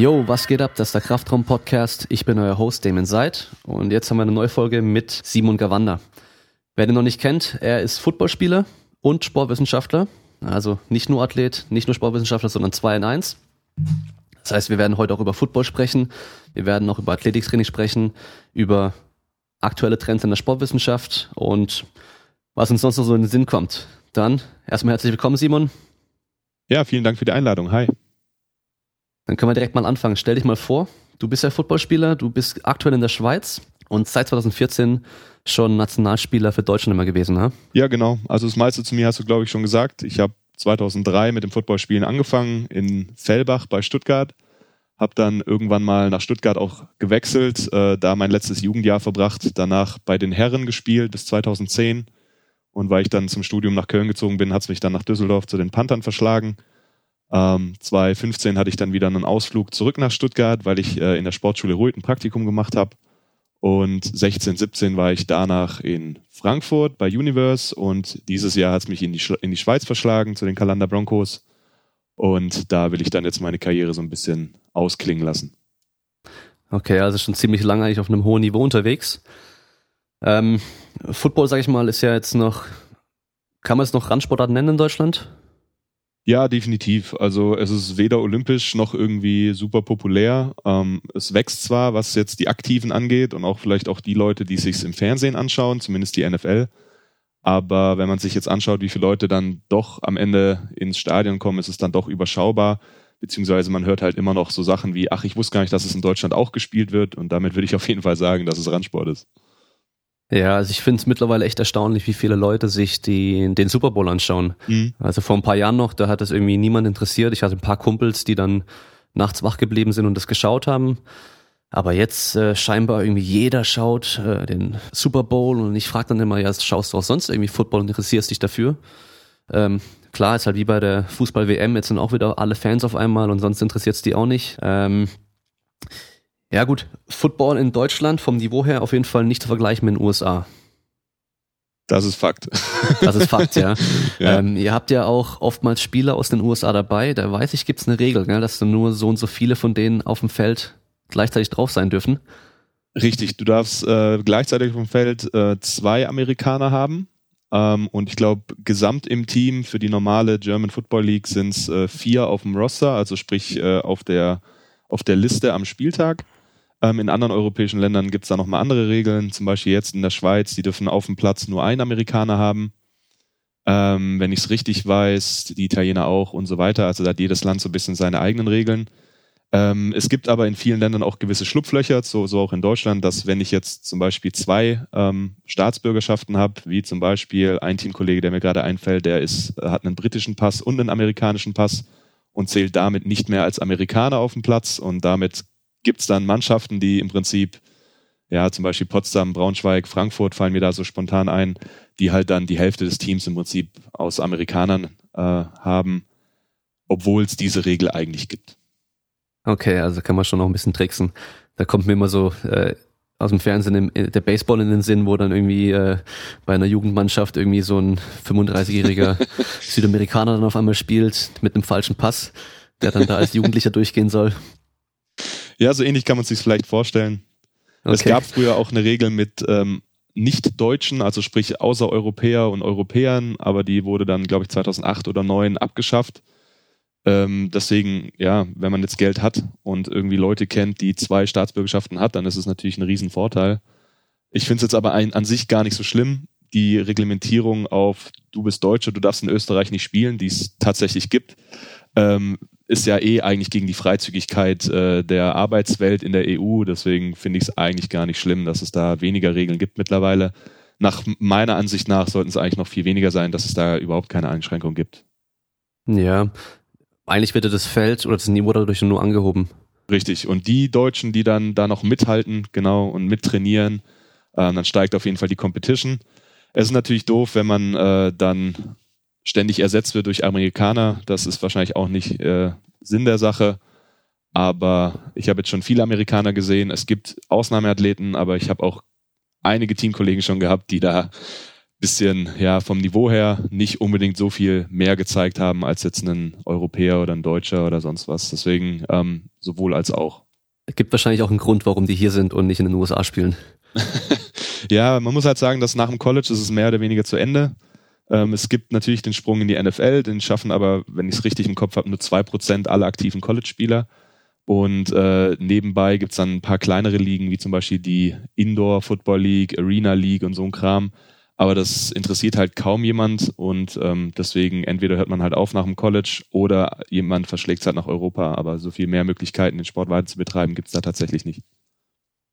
Yo, was geht ab? Das ist der Kraftraum Podcast. Ich bin euer Host Damon Seid und jetzt haben wir eine neue Folge mit Simon Gawanda. Wer den noch nicht kennt, er ist Footballspieler und Sportwissenschaftler. Also nicht nur Athlet, nicht nur Sportwissenschaftler, sondern zwei in eins. Das heißt, wir werden heute auch über Football sprechen. Wir werden auch über Athletiktraining sprechen, über aktuelle Trends in der Sportwissenschaft und was uns sonst noch so in den Sinn kommt. Dann erstmal herzlich willkommen, Simon. Ja, vielen Dank für die Einladung. Hi. Dann können wir direkt mal anfangen. Stell dich mal vor, du bist ja Footballspieler, du bist aktuell in der Schweiz und seit 2014 schon Nationalspieler für Deutschland immer gewesen, ne? Ja, genau. Also das meiste zu mir hast du, glaube ich, schon gesagt. Ich habe 2003 mit dem Footballspielen angefangen in Fellbach bei Stuttgart. Habe dann irgendwann mal nach Stuttgart auch gewechselt, äh, da mein letztes Jugendjahr verbracht. Danach bei den Herren gespielt bis 2010. Und weil ich dann zum Studium nach Köln gezogen bin, hat es mich dann nach Düsseldorf zu den Panthern verschlagen. Ähm, 2015 hatte ich dann wieder einen Ausflug zurück nach Stuttgart, weil ich äh, in der Sportschule Ruht ein Praktikum gemacht habe. Und 16, 17 war ich danach in Frankfurt bei Universe und dieses Jahr hat es mich in die, in die Schweiz verschlagen zu den Kalender Broncos. Und da will ich dann jetzt meine Karriere so ein bisschen ausklingen lassen. Okay, also schon ziemlich lange eigentlich auf einem hohen Niveau unterwegs. Ähm, Football, sag ich mal, ist ja jetzt noch, kann man es noch Randsportart nennen in Deutschland? Ja, definitiv. Also es ist weder olympisch noch irgendwie super populär. Ähm, es wächst zwar, was jetzt die Aktiven angeht und auch vielleicht auch die Leute, die sich im Fernsehen anschauen, zumindest die NFL. Aber wenn man sich jetzt anschaut, wie viele Leute dann doch am Ende ins Stadion kommen, ist es dann doch überschaubar. Beziehungsweise man hört halt immer noch so Sachen wie, ach, ich wusste gar nicht, dass es in Deutschland auch gespielt wird. Und damit würde ich auf jeden Fall sagen, dass es Randsport ist. Ja, also ich finde es mittlerweile echt erstaunlich, wie viele Leute sich die, den Super Bowl anschauen. Mhm. Also vor ein paar Jahren noch, da hat das irgendwie niemand interessiert. Ich hatte ein paar Kumpels, die dann nachts wach geblieben sind und das geschaut haben. Aber jetzt äh, scheinbar irgendwie jeder schaut äh, den Super Bowl und ich frage dann immer, ja, schaust du auch sonst irgendwie Football und interessierst dich dafür? Ähm, klar, ist halt wie bei der Fußball-WM, jetzt sind auch wieder alle Fans auf einmal und sonst interessiert es die auch nicht. Ähm, ja gut, Football in Deutschland vom Niveau her auf jeden Fall nicht zu vergleichen mit den USA. Das ist Fakt. Das ist Fakt, ja. ja. Ähm, ihr habt ja auch oftmals Spieler aus den USA dabei. Da weiß ich, gibt es eine Regel, gell, dass nur so und so viele von denen auf dem Feld gleichzeitig drauf sein dürfen. Richtig, du darfst äh, gleichzeitig auf dem Feld äh, zwei Amerikaner haben. Ähm, und ich glaube, gesamt im Team für die normale German Football League sind es äh, vier auf dem Roster, also sprich äh, auf der auf der Liste am Spieltag. Ähm, in anderen europäischen Ländern gibt es da nochmal andere Regeln. Zum Beispiel jetzt in der Schweiz, die dürfen auf dem Platz nur einen Amerikaner haben. Ähm, wenn ich es richtig weiß, die Italiener auch und so weiter. Also da hat jedes Land so ein bisschen seine eigenen Regeln. Ähm, es gibt aber in vielen Ländern auch gewisse Schlupflöcher, so, so auch in Deutschland, dass wenn ich jetzt zum Beispiel zwei ähm, Staatsbürgerschaften habe, wie zum Beispiel ein Teamkollege, der mir gerade einfällt, der ist, hat einen britischen Pass und einen amerikanischen Pass und zählt damit nicht mehr als Amerikaner auf dem Platz und damit gibt es dann Mannschaften, die im Prinzip, ja, zum Beispiel Potsdam, Braunschweig, Frankfurt fallen mir da so spontan ein, die halt dann die Hälfte des Teams im Prinzip aus Amerikanern äh, haben, obwohl es diese Regel eigentlich gibt. Okay, also kann man schon noch ein bisschen tricksen. Da kommt mir immer so äh, aus dem Fernsehen im, der Baseball in den Sinn, wo dann irgendwie äh, bei einer Jugendmannschaft irgendwie so ein 35-jähriger Südamerikaner dann auf einmal spielt mit einem falschen Pass, der dann da als Jugendlicher durchgehen soll. Ja, so ähnlich kann man sich vielleicht vorstellen. Okay. Es gab früher auch eine Regel mit ähm, Nicht-Deutschen, also sprich außer Europäer und Europäern, aber die wurde dann, glaube ich, 2008 oder 2009 abgeschafft. Ähm, deswegen, ja, wenn man jetzt Geld hat und irgendwie Leute kennt, die zwei Staatsbürgerschaften hat, dann ist es natürlich ein Riesenvorteil. Ich finde es jetzt aber ein, an sich gar nicht so schlimm. Die Reglementierung auf du bist Deutscher, du darfst in Österreich nicht spielen, die es tatsächlich gibt, ähm, ist ja eh eigentlich gegen die Freizügigkeit äh, der Arbeitswelt in der EU. Deswegen finde ich es eigentlich gar nicht schlimm, dass es da weniger Regeln gibt mittlerweile. Nach meiner Ansicht nach sollten es eigentlich noch viel weniger sein, dass es da überhaupt keine Einschränkung gibt. Ja, eigentlich wird das Feld oder das Niveau dadurch nur angehoben. Richtig. Und die Deutschen, die dann da noch mithalten, genau, und mittrainieren, äh, dann steigt auf jeden Fall die Competition. Es ist natürlich doof, wenn man äh, dann ständig ersetzt wird durch Amerikaner. Das ist wahrscheinlich auch nicht äh, Sinn der Sache. Aber ich habe jetzt schon viele Amerikaner gesehen. Es gibt Ausnahmeathleten, aber ich habe auch einige Teamkollegen schon gehabt, die da bisschen ja vom Niveau her nicht unbedingt so viel mehr gezeigt haben als jetzt ein Europäer oder ein Deutscher oder sonst was. Deswegen ähm, sowohl als auch. Es gibt wahrscheinlich auch einen Grund, warum die hier sind und nicht in den USA spielen. ja, man muss halt sagen, dass nach dem College ist es mehr oder weniger zu Ende. Ähm, es gibt natürlich den Sprung in die NFL, den schaffen aber, wenn ich es richtig im Kopf habe, nur zwei Prozent aller aktiven College-Spieler. Und äh, nebenbei gibt's dann ein paar kleinere Ligen, wie zum Beispiel die Indoor Football League, Arena League und so ein Kram. Aber das interessiert halt kaum jemand und ähm, deswegen entweder hört man halt auf nach dem College oder jemand verschlägt es halt nach Europa. Aber so viel mehr Möglichkeiten, den Sport weiter zu betreiben, gibt's da tatsächlich nicht.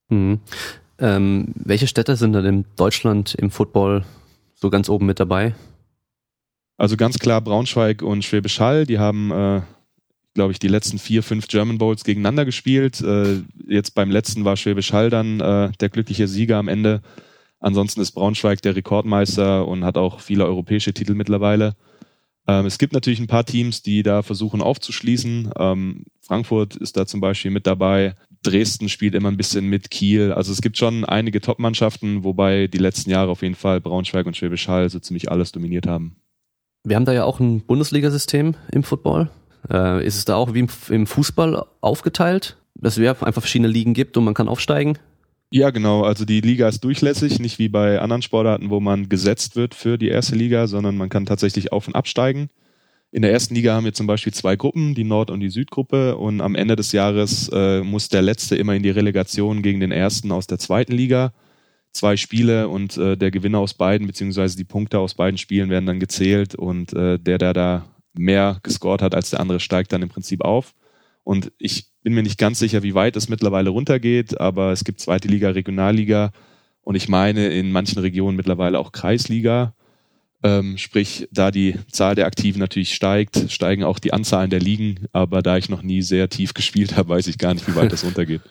Mhm. Ähm, welche Städte sind denn in Deutschland im Football so ganz oben mit dabei? Also ganz klar Braunschweig und Schwäbisch Hall, die haben, äh, glaube ich, die letzten vier, fünf German Bowls gegeneinander gespielt. Äh, jetzt beim letzten war Schwäbisch Hall dann äh, der glückliche Sieger am Ende. Ansonsten ist Braunschweig der Rekordmeister und hat auch viele europäische Titel mittlerweile. Ähm, es gibt natürlich ein paar Teams, die da versuchen aufzuschließen. Ähm, Frankfurt ist da zum Beispiel mit dabei. Dresden spielt immer ein bisschen mit Kiel. Also es gibt schon einige Top-Mannschaften, wobei die letzten Jahre auf jeden Fall Braunschweig und Schwäbisch Hall so ziemlich alles dominiert haben. Wir haben da ja auch ein Bundesliga-System im Football. Äh, ist es da auch wie im, im Fußball aufgeteilt, dass es einfach verschiedene Ligen gibt und man kann aufsteigen? Ja, genau. Also die Liga ist durchlässig, nicht wie bei anderen Sportarten, wo man gesetzt wird für die erste Liga, sondern man kann tatsächlich auf und absteigen. In der ersten Liga haben wir zum Beispiel zwei Gruppen, die Nord- und die Südgruppe. Und am Ende des Jahres äh, muss der Letzte immer in die Relegation gegen den Ersten aus der zweiten Liga. Zwei Spiele und äh, der Gewinner aus beiden, beziehungsweise die Punkte aus beiden Spielen werden dann gezählt und äh, der, der da mehr gescored hat als der andere, steigt dann im Prinzip auf. Und ich bin mir nicht ganz sicher, wie weit es mittlerweile runtergeht, aber es gibt zweite Liga, Regionalliga und ich meine in manchen Regionen mittlerweile auch Kreisliga. Ähm, sprich, da die Zahl der Aktiven natürlich steigt, steigen auch die Anzahlen der Ligen. Aber da ich noch nie sehr tief gespielt habe, weiß ich gar nicht, wie weit das runtergeht.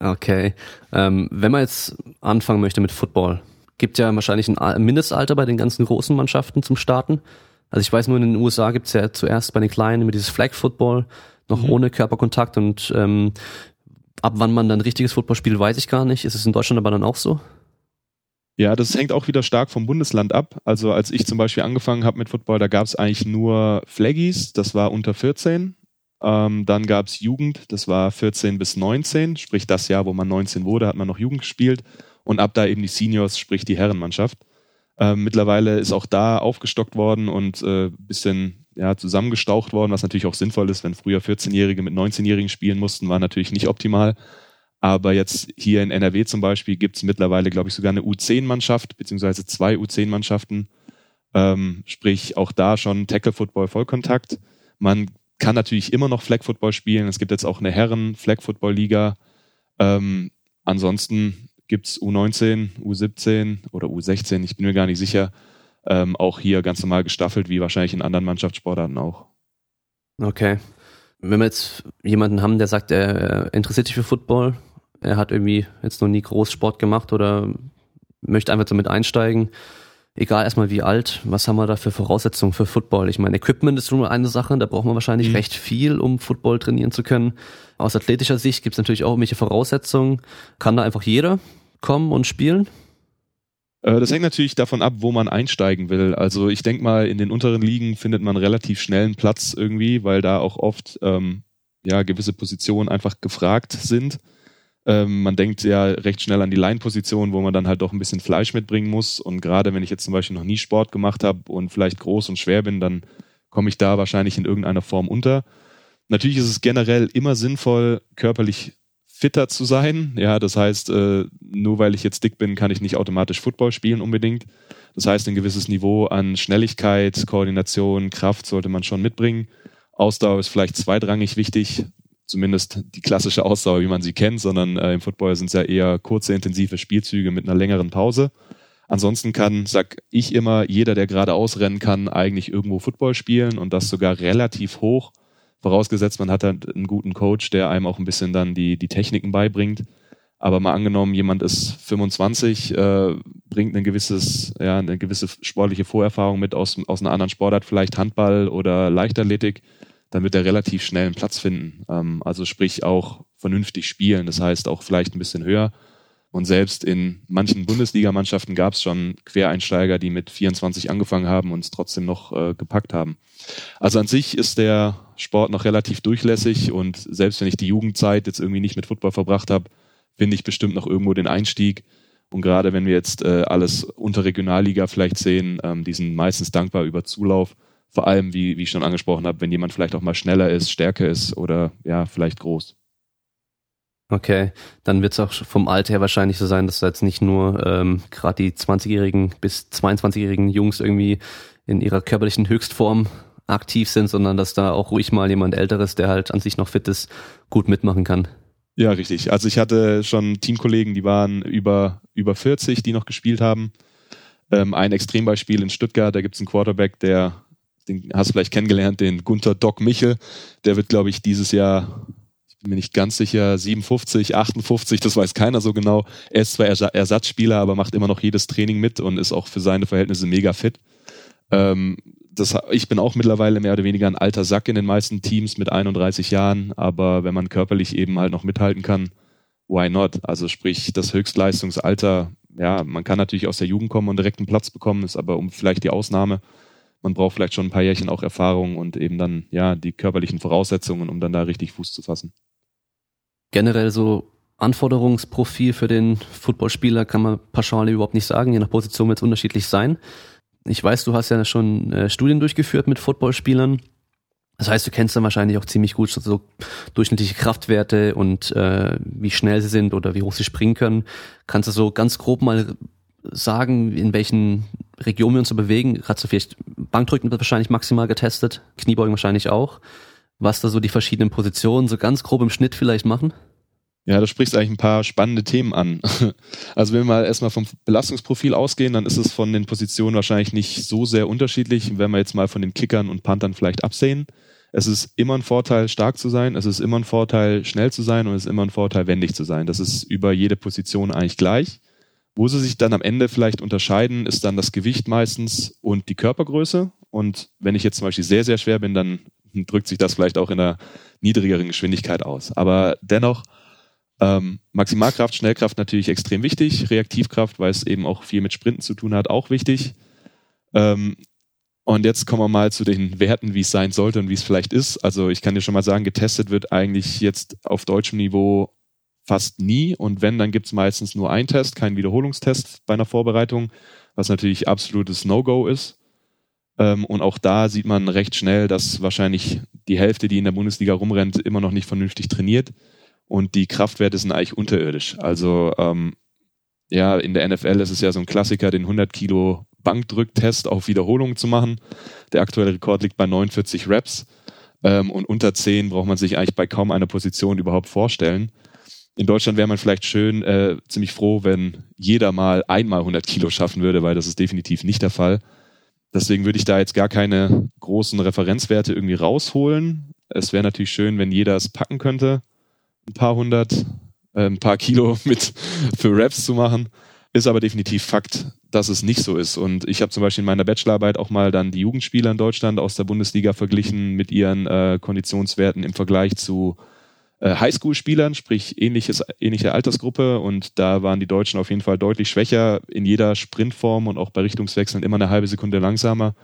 Okay. Ähm, wenn man jetzt anfangen möchte mit Football, gibt ja wahrscheinlich ein Mindestalter bei den ganzen großen Mannschaften zum Starten. Also ich weiß nur, in den USA gibt es ja zuerst bei den Kleinen immer dieses Flag Football, noch mhm. ohne Körperkontakt und ähm, ab wann man dann richtiges Football spielt, weiß ich gar nicht. Ist es in Deutschland aber dann auch so? Ja, das hängt auch wieder stark vom Bundesland ab. Also als ich zum Beispiel angefangen habe mit Football, da gab es eigentlich nur Flaggies, das war unter 14. Ähm, dann gab es Jugend, das war 14 bis 19, sprich das Jahr, wo man 19 wurde, hat man noch Jugend gespielt. Und ab da eben die Seniors, sprich die Herrenmannschaft. Ähm, mittlerweile ist auch da aufgestockt worden und äh, bisschen ja, zusammengestaucht worden, was natürlich auch sinnvoll ist, wenn früher 14-Jährige mit 19-Jährigen spielen mussten, war natürlich nicht optimal. Aber jetzt hier in NRW zum Beispiel gibt es mittlerweile, glaube ich, sogar eine U10-Mannschaft, beziehungsweise zwei U10-Mannschaften. Ähm, sprich, auch da schon Tackle-Football Vollkontakt. Man kann natürlich immer noch Flag-Football spielen. Es gibt jetzt auch eine Herren-Flag-Football-Liga. Ähm, ansonsten gibt's U19, U17 oder U16, ich bin mir gar nicht sicher. Ähm, auch hier ganz normal gestaffelt, wie wahrscheinlich in anderen Mannschaftssportarten auch. Okay. Wenn wir jetzt jemanden haben, der sagt, er interessiert sich für Football, er hat irgendwie jetzt noch nie groß Sport gemacht oder möchte einfach damit einsteigen, egal erstmal wie alt, was haben wir da für Voraussetzungen für Football? Ich meine, Equipment ist schon eine Sache, da braucht man wahrscheinlich mhm. recht viel, um Football trainieren zu können. Aus athletischer Sicht gibt es natürlich auch irgendwelche Voraussetzungen. Kann da einfach jeder kommen und spielen? Äh, das hängt natürlich davon ab, wo man einsteigen will. Also ich denke mal, in den unteren Ligen findet man relativ schnell einen Platz irgendwie, weil da auch oft ähm, ja gewisse Positionen einfach gefragt sind. Ähm, man denkt ja recht schnell an die Line-Position, wo man dann halt doch ein bisschen Fleisch mitbringen muss. Und gerade wenn ich jetzt zum Beispiel noch nie Sport gemacht habe und vielleicht groß und schwer bin, dann komme ich da wahrscheinlich in irgendeiner Form unter. Natürlich ist es generell immer sinnvoll, körperlich fitter zu sein. Ja, das heißt, äh, nur weil ich jetzt dick bin, kann ich nicht automatisch Football spielen unbedingt. Das heißt, ein gewisses Niveau an Schnelligkeit, Koordination, Kraft sollte man schon mitbringen. Ausdauer ist vielleicht zweitrangig wichtig zumindest die klassische Ausdauer, wie man sie kennt, sondern äh, im Football sind es ja eher kurze, intensive Spielzüge mit einer längeren Pause. Ansonsten kann, sag ich immer, jeder, der gerade ausrennen kann, eigentlich irgendwo Football spielen und das sogar relativ hoch. Vorausgesetzt, man hat halt einen guten Coach, der einem auch ein bisschen dann die, die Techniken beibringt. Aber mal angenommen, jemand ist 25, äh, bringt ein gewisses, ja, eine gewisse sportliche Vorerfahrung mit aus, aus einer anderen Sportart, vielleicht Handball oder Leichtathletik dann wird er relativ schnell einen Platz finden. Ähm, also sprich auch vernünftig spielen, das heißt auch vielleicht ein bisschen höher. Und selbst in manchen Bundesligamannschaften gab es schon Quereinsteiger, die mit 24 angefangen haben und es trotzdem noch äh, gepackt haben. Also an sich ist der Sport noch relativ durchlässig und selbst wenn ich die Jugendzeit jetzt irgendwie nicht mit Football verbracht habe, finde ich bestimmt noch irgendwo den Einstieg. Und gerade wenn wir jetzt äh, alles unter Regionalliga vielleicht sehen, ähm, die sind meistens dankbar über Zulauf. Vor allem, wie, wie ich schon angesprochen habe, wenn jemand vielleicht auch mal schneller ist, stärker ist oder ja, vielleicht groß. Okay, dann wird es auch vom Alter her wahrscheinlich so sein, dass da jetzt nicht nur ähm, gerade die 20-jährigen bis 22-jährigen Jungs irgendwie in ihrer körperlichen Höchstform aktiv sind, sondern dass da auch ruhig mal jemand Älteres, der halt an sich noch fit ist, gut mitmachen kann. Ja, richtig. Also ich hatte schon Teamkollegen, die waren über, über 40, die noch gespielt haben. Ähm, ein Extrembeispiel in Stuttgart, da gibt es einen Quarterback, der, den hast du vielleicht kennengelernt, den Gunther Doc Michel. Der wird, glaube ich, dieses Jahr bin mir nicht ganz sicher, 57, 58, das weiß keiner so genau. Er ist zwar Ersatzspieler, aber macht immer noch jedes Training mit und ist auch für seine Verhältnisse mega fit. Ähm, das, ich bin auch mittlerweile mehr oder weniger ein alter Sack in den meisten Teams mit 31 Jahren, aber wenn man körperlich eben halt noch mithalten kann, why not? Also sprich, das Höchstleistungsalter, ja, man kann natürlich aus der Jugend kommen und direkt einen Platz bekommen, ist aber um vielleicht die Ausnahme. Man braucht vielleicht schon ein paar Jährchen auch Erfahrung und eben dann, ja, die körperlichen Voraussetzungen, um dann da richtig Fuß zu fassen generell so Anforderungsprofil für den Footballspieler kann man pauschal überhaupt nicht sagen. Je nach Position wird es unterschiedlich sein. Ich weiß, du hast ja schon äh, Studien durchgeführt mit Footballspielern. Das heißt, du kennst dann wahrscheinlich auch ziemlich gut so durchschnittliche Kraftwerte und äh, wie schnell sie sind oder wie hoch sie springen können. Kannst du so ganz grob mal sagen, in welchen Regionen wir uns so bewegen? Gerade so vielleicht Bankdrücken wird wahrscheinlich maximal getestet, Kniebeugen wahrscheinlich auch was da so die verschiedenen Positionen so ganz grob im Schnitt vielleicht machen? Ja, du sprichst eigentlich ein paar spannende Themen an. Also wenn wir mal erstmal vom Belastungsprofil ausgehen, dann ist es von den Positionen wahrscheinlich nicht so sehr unterschiedlich, wenn wir jetzt mal von den Kickern und Panthern vielleicht absehen. Es ist immer ein Vorteil, stark zu sein, es ist immer ein Vorteil, schnell zu sein und es ist immer ein Vorteil, wendig zu sein. Das ist über jede Position eigentlich gleich. Wo sie sich dann am Ende vielleicht unterscheiden, ist dann das Gewicht meistens und die Körpergröße. Und wenn ich jetzt zum Beispiel sehr, sehr schwer bin, dann drückt sich das vielleicht auch in einer niedrigeren Geschwindigkeit aus. Aber dennoch, ähm, Maximalkraft, Schnellkraft natürlich extrem wichtig, Reaktivkraft, weil es eben auch viel mit Sprinten zu tun hat, auch wichtig. Ähm, und jetzt kommen wir mal zu den Werten, wie es sein sollte und wie es vielleicht ist. Also ich kann dir schon mal sagen, getestet wird eigentlich jetzt auf deutschem Niveau fast nie. Und wenn, dann gibt es meistens nur einen Test, keinen Wiederholungstest bei einer Vorbereitung, was natürlich absolutes No-Go ist. Ähm, und auch da sieht man recht schnell, dass wahrscheinlich die Hälfte, die in der Bundesliga rumrennt, immer noch nicht vernünftig trainiert. Und die Kraftwerte sind eigentlich unterirdisch. Also ähm, ja, in der NFL ist es ja so ein Klassiker, den 100 Kilo Bankdrücktest auf Wiederholungen zu machen. Der aktuelle Rekord liegt bei 49 Reps. Ähm, und unter 10 braucht man sich eigentlich bei kaum einer Position überhaupt vorstellen. In Deutschland wäre man vielleicht schön äh, ziemlich froh, wenn jeder mal einmal 100 Kilo schaffen würde, weil das ist definitiv nicht der Fall. Deswegen würde ich da jetzt gar keine großen Referenzwerte irgendwie rausholen. Es wäre natürlich schön, wenn jeder es packen könnte, ein paar hundert, äh, ein paar Kilo mit für Raps zu machen. Ist aber definitiv Fakt, dass es nicht so ist. Und ich habe zum Beispiel in meiner Bachelorarbeit auch mal dann die Jugendspieler in Deutschland aus der Bundesliga verglichen mit ihren äh, Konditionswerten im Vergleich zu äh, Highschool-Spielern, sprich ähnliches, ähnliche Altersgruppe und da waren die Deutschen auf jeden Fall deutlich schwächer in jeder Sprintform und auch bei Richtungswechseln immer eine halbe Sekunde langsamer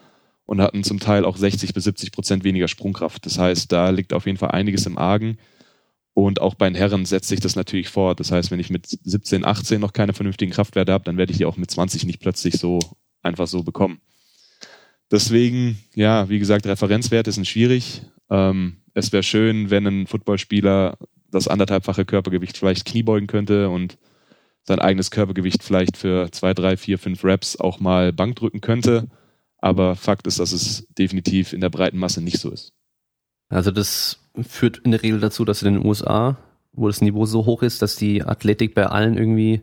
und hatten zum Teil auch 60 bis 70 Prozent weniger Sprungkraft. Das heißt, da liegt auf jeden Fall einiges im Argen. Und auch bei den Herren setzt sich das natürlich fort. Das heißt, wenn ich mit 17, 18 noch keine vernünftigen Kraftwerte habe, dann werde ich die auch mit 20 nicht plötzlich so einfach so bekommen. Deswegen, ja, wie gesagt, Referenzwerte sind schwierig. Ähm, es wäre schön, wenn ein Footballspieler das anderthalbfache Körpergewicht vielleicht kniebeugen könnte und sein eigenes Körpergewicht vielleicht für zwei, drei, vier, fünf Reps auch mal Bank drücken könnte. Aber Fakt ist, dass es definitiv in der breiten Masse nicht so ist. Also das führt in der Regel dazu, dass in den USA, wo das Niveau so hoch ist, dass die Athletik bei allen irgendwie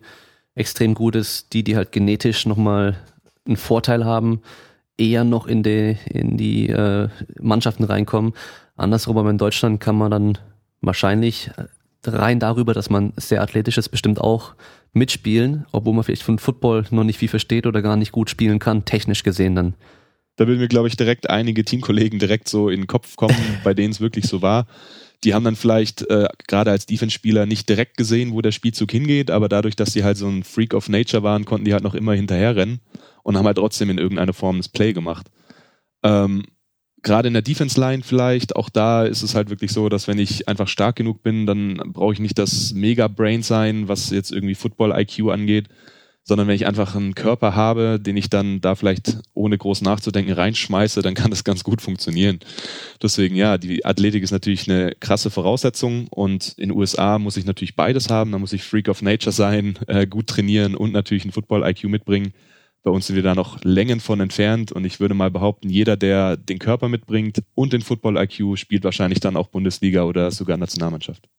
extrem gut ist, die, die halt genetisch nochmal einen Vorteil haben, eher noch in die, in die äh, Mannschaften reinkommen. Andersrum, aber in Deutschland kann man dann wahrscheinlich rein darüber, dass man sehr athletisch ist, bestimmt auch mitspielen, obwohl man vielleicht von Football noch nicht viel versteht oder gar nicht gut spielen kann, technisch gesehen dann. Da würden mir, glaube ich, direkt einige Teamkollegen direkt so in den Kopf kommen, bei denen es wirklich so war. Die haben dann vielleicht äh, gerade als Defense-Spieler nicht direkt gesehen, wo der Spielzug hingeht, aber dadurch, dass sie halt so ein Freak of Nature waren, konnten die halt noch immer hinterherrennen und haben halt trotzdem in irgendeiner Form das Play gemacht. Ähm, gerade in der Defense-Line vielleicht, auch da ist es halt wirklich so, dass wenn ich einfach stark genug bin, dann brauche ich nicht das Mega-Brain sein, was jetzt irgendwie Football-IQ angeht, sondern wenn ich einfach einen Körper habe, den ich dann da vielleicht ohne groß nachzudenken reinschmeiße, dann kann das ganz gut funktionieren. Deswegen ja, die Athletik ist natürlich eine krasse Voraussetzung und in den USA muss ich natürlich beides haben. Da muss ich Freak of Nature sein, äh, gut trainieren und natürlich ein Football-IQ mitbringen. Bei uns sind wir da noch Längen von entfernt und ich würde mal behaupten, jeder, der den Körper mitbringt und den Football-IQ, spielt wahrscheinlich dann auch Bundesliga oder sogar Nationalmannschaft.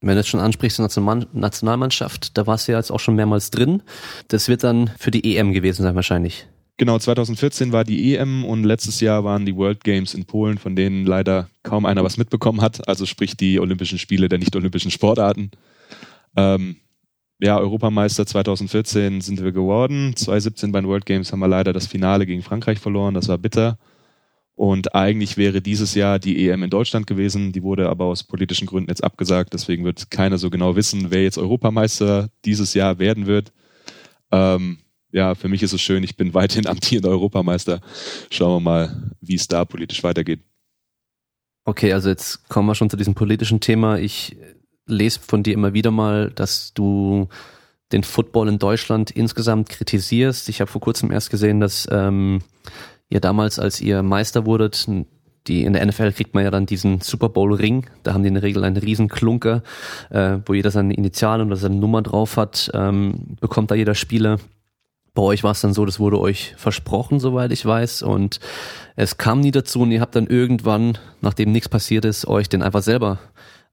Wenn du jetzt schon ansprichst, Nationalmannschaft, da warst du ja jetzt auch schon mehrmals drin. Das wird dann für die EM gewesen sein wahrscheinlich. Genau, 2014 war die EM und letztes Jahr waren die World Games in Polen, von denen leider kaum einer was mitbekommen hat. Also sprich die Olympischen Spiele der nicht-olympischen Sportarten. Ähm, ja, Europameister 2014 sind wir geworden. 2017 bei den World Games haben wir leider das Finale gegen Frankreich verloren. Das war bitter. Und eigentlich wäre dieses Jahr die EM in Deutschland gewesen. Die wurde aber aus politischen Gründen jetzt abgesagt. Deswegen wird keiner so genau wissen, wer jetzt Europameister dieses Jahr werden wird. Ähm, ja, für mich ist es schön. Ich bin weiterhin amtierender Europameister. Schauen wir mal, wie es da politisch weitergeht. Okay, also jetzt kommen wir schon zu diesem politischen Thema. Ich lese von dir immer wieder mal, dass du den Football in Deutschland insgesamt kritisierst. Ich habe vor kurzem erst gesehen, dass ähm, ihr damals, als ihr Meister wurdet, die in der NFL kriegt man ja dann diesen Super Bowl Ring. Da haben die in der Regel einen riesen Klunker, äh, wo jeder seine Initialen oder seine Nummer drauf hat, ähm, bekommt da jeder Spieler. Bei euch war es dann so, das wurde euch versprochen, soweit ich weiß, und es kam nie dazu und ihr habt dann irgendwann, nachdem nichts passiert ist, euch den einfach selber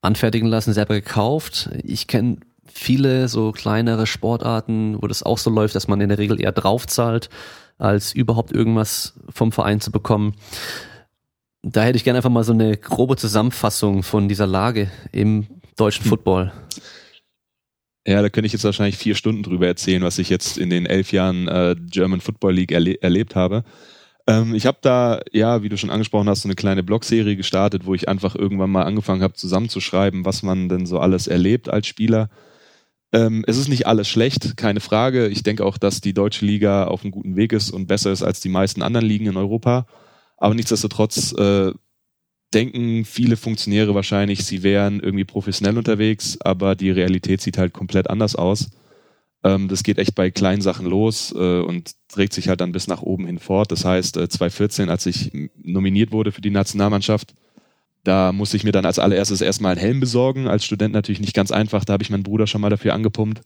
anfertigen lassen, selber gekauft. Ich kenne viele so kleinere Sportarten, wo das auch so läuft, dass man in der Regel eher draufzahlt als überhaupt irgendwas vom Verein zu bekommen. Da hätte ich gerne einfach mal so eine grobe Zusammenfassung von dieser Lage im deutschen hm. Football. Ja, da könnte ich jetzt wahrscheinlich vier Stunden drüber erzählen, was ich jetzt in den elf Jahren äh, German Football League erle erlebt habe. Ähm, ich habe da, ja, wie du schon angesprochen hast, so eine kleine Blogserie gestartet, wo ich einfach irgendwann mal angefangen habe, zusammenzuschreiben, was man denn so alles erlebt als Spieler ähm, es ist nicht alles schlecht, keine Frage. Ich denke auch, dass die deutsche Liga auf einem guten Weg ist und besser ist als die meisten anderen Ligen in Europa. Aber nichtsdestotrotz äh, denken viele Funktionäre wahrscheinlich, sie wären irgendwie professionell unterwegs, aber die Realität sieht halt komplett anders aus. Ähm, das geht echt bei kleinen Sachen los äh, und trägt sich halt dann bis nach oben hin fort. Das heißt, äh, 2014, als ich nominiert wurde für die Nationalmannschaft, da musste ich mir dann als allererstes erstmal einen Helm besorgen. Als Student natürlich nicht ganz einfach. Da habe ich meinen Bruder schon mal dafür angepumpt.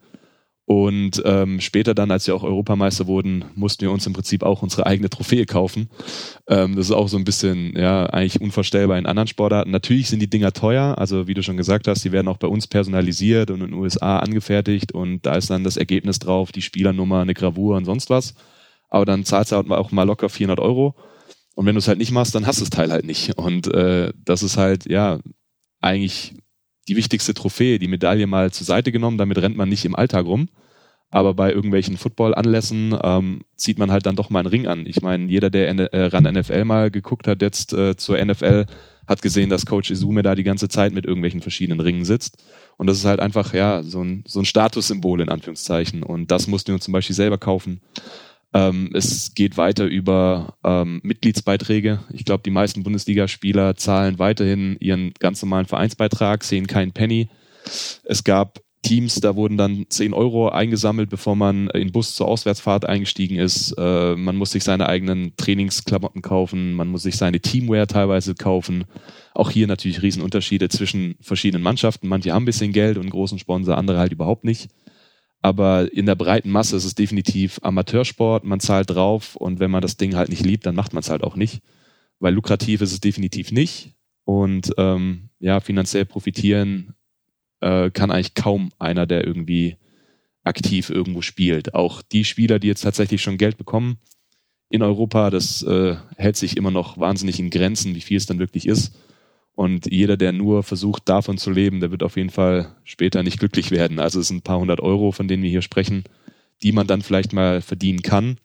Und ähm, später dann, als wir auch Europameister wurden, mussten wir uns im Prinzip auch unsere eigene Trophäe kaufen. Ähm, das ist auch so ein bisschen, ja, eigentlich unvorstellbar in anderen Sportarten. Natürlich sind die Dinger teuer, also wie du schon gesagt hast, die werden auch bei uns personalisiert und in den USA angefertigt und da ist dann das Ergebnis drauf, die Spielernummer, eine Gravur und sonst was. Aber dann zahlst du auch mal locker 400 Euro. Und wenn du es halt nicht machst, dann hast du das Teil halt nicht. Und äh, das ist halt, ja, eigentlich die wichtigste Trophäe, die Medaille mal zur Seite genommen. Damit rennt man nicht im Alltag rum. Aber bei irgendwelchen Football-Anlässen ähm, zieht man halt dann doch mal einen Ring an. Ich meine, jeder, der äh, ran NFL mal geguckt hat, jetzt äh, zur NFL, hat gesehen, dass Coach Izume da die ganze Zeit mit irgendwelchen verschiedenen Ringen sitzt. Und das ist halt einfach, ja, so ein, so ein Statussymbol in Anführungszeichen. Und das mussten wir uns zum Beispiel selber kaufen. Ähm, es geht weiter über ähm, Mitgliedsbeiträge. Ich glaube, die meisten Bundesligaspieler zahlen weiterhin ihren ganz normalen Vereinsbeitrag, sehen keinen Penny. Es gab Teams, da wurden dann 10 Euro eingesammelt, bevor man in Bus zur Auswärtsfahrt eingestiegen ist. Äh, man muss sich seine eigenen Trainingsklamotten kaufen, man muss sich seine Teamwear teilweise kaufen. Auch hier natürlich Riesenunterschiede zwischen verschiedenen Mannschaften. Manche haben ein bisschen Geld und großen Sponsor, andere halt überhaupt nicht. Aber in der breiten Masse ist es definitiv Amateursport, man zahlt drauf und wenn man das Ding halt nicht liebt, dann macht man es halt auch nicht. Weil lukrativ ist es definitiv nicht. Und ähm, ja, finanziell profitieren äh, kann eigentlich kaum einer, der irgendwie aktiv irgendwo spielt. Auch die Spieler, die jetzt tatsächlich schon Geld bekommen in Europa, das äh, hält sich immer noch wahnsinnig in Grenzen, wie viel es dann wirklich ist. Und jeder, der nur versucht, davon zu leben, der wird auf jeden Fall später nicht glücklich werden. Also es sind ein paar hundert Euro, von denen wir hier sprechen, die man dann vielleicht mal verdienen kann.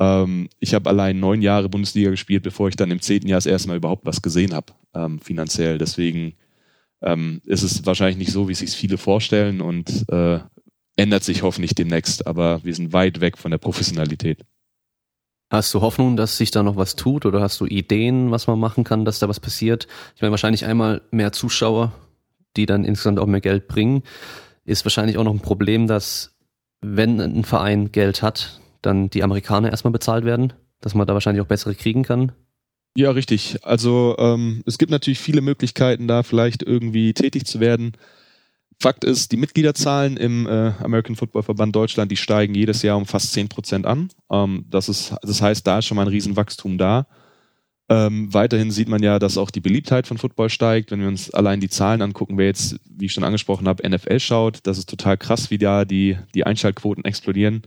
Ähm, ich habe allein neun Jahre Bundesliga gespielt, bevor ich dann im zehnten Jahr das erste Mal überhaupt was gesehen habe, ähm, finanziell. Deswegen ähm, ist es wahrscheinlich nicht so, wie sich viele vorstellen und äh, ändert sich hoffentlich demnächst, aber wir sind weit weg von der Professionalität. Hast du Hoffnung, dass sich da noch was tut oder hast du Ideen, was man machen kann, dass da was passiert? Ich meine, wahrscheinlich einmal mehr Zuschauer, die dann insgesamt auch mehr Geld bringen, ist wahrscheinlich auch noch ein Problem, dass wenn ein Verein Geld hat, dann die Amerikaner erstmal bezahlt werden, dass man da wahrscheinlich auch bessere kriegen kann. Ja, richtig. Also ähm, es gibt natürlich viele Möglichkeiten, da vielleicht irgendwie tätig zu werden. Fakt ist, die Mitgliederzahlen im äh, American Football Verband Deutschland, die steigen jedes Jahr um fast 10 Prozent an. Ähm, das, ist, das heißt, da ist schon mal ein Riesenwachstum da. Ähm, weiterhin sieht man ja, dass auch die Beliebtheit von Football steigt. Wenn wir uns allein die Zahlen angucken, wer jetzt, wie ich schon angesprochen habe, NFL schaut, das ist total krass, wie da die, die Einschaltquoten explodieren.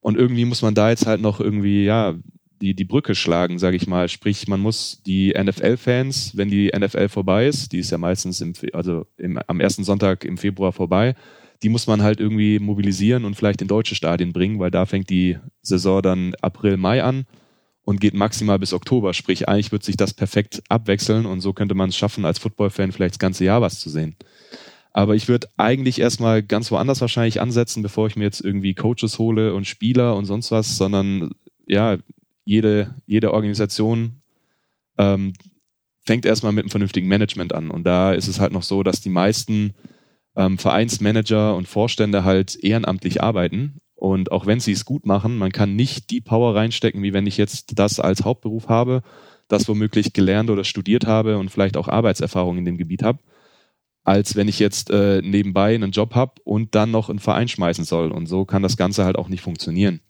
Und irgendwie muss man da jetzt halt noch irgendwie, ja, die, die Brücke schlagen, sage ich mal. Sprich, man muss die NFL-Fans, wenn die NFL vorbei ist, die ist ja meistens im, also im, am ersten Sonntag im Februar vorbei, die muss man halt irgendwie mobilisieren und vielleicht in deutsche Stadien bringen, weil da fängt die Saison dann April, Mai an und geht maximal bis Oktober. Sprich, eigentlich wird sich das perfekt abwechseln und so könnte man es schaffen, als Football-Fan vielleicht das ganze Jahr was zu sehen. Aber ich würde eigentlich erstmal ganz woanders wahrscheinlich ansetzen, bevor ich mir jetzt irgendwie Coaches hole und Spieler und sonst was, sondern ja, jede, jede Organisation ähm, fängt erstmal mit einem vernünftigen Management an. Und da ist es halt noch so, dass die meisten ähm, Vereinsmanager und Vorstände halt ehrenamtlich arbeiten. Und auch wenn sie es gut machen, man kann nicht die Power reinstecken, wie wenn ich jetzt das als Hauptberuf habe, das womöglich gelernt oder studiert habe und vielleicht auch Arbeitserfahrung in dem Gebiet habe, als wenn ich jetzt äh, nebenbei einen Job habe und dann noch einen Verein schmeißen soll. Und so kann das Ganze halt auch nicht funktionieren.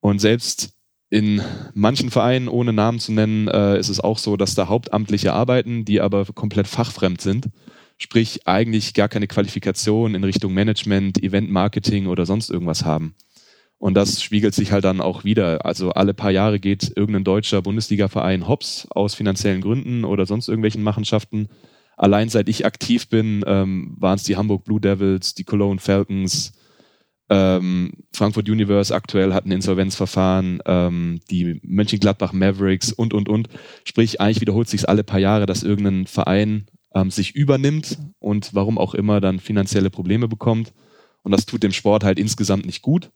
Und selbst in manchen Vereinen, ohne Namen zu nennen, äh, ist es auch so, dass da Hauptamtliche arbeiten, die aber komplett fachfremd sind. Sprich, eigentlich gar keine Qualifikation in Richtung Management, Event-Marketing oder sonst irgendwas haben. Und das spiegelt sich halt dann auch wieder. Also alle paar Jahre geht irgendein deutscher Bundesliga-Verein hops aus finanziellen Gründen oder sonst irgendwelchen Machenschaften. Allein seit ich aktiv bin, ähm, waren es die Hamburg Blue Devils, die Cologne Falcons, ähm, Frankfurt Universe aktuell hat ein Insolvenzverfahren, ähm, die Mönchengladbach Mavericks und, und, und. Sprich, eigentlich wiederholt sich alle paar Jahre, dass irgendein Verein ähm, sich übernimmt und warum auch immer dann finanzielle Probleme bekommt. Und das tut dem Sport halt insgesamt nicht gut.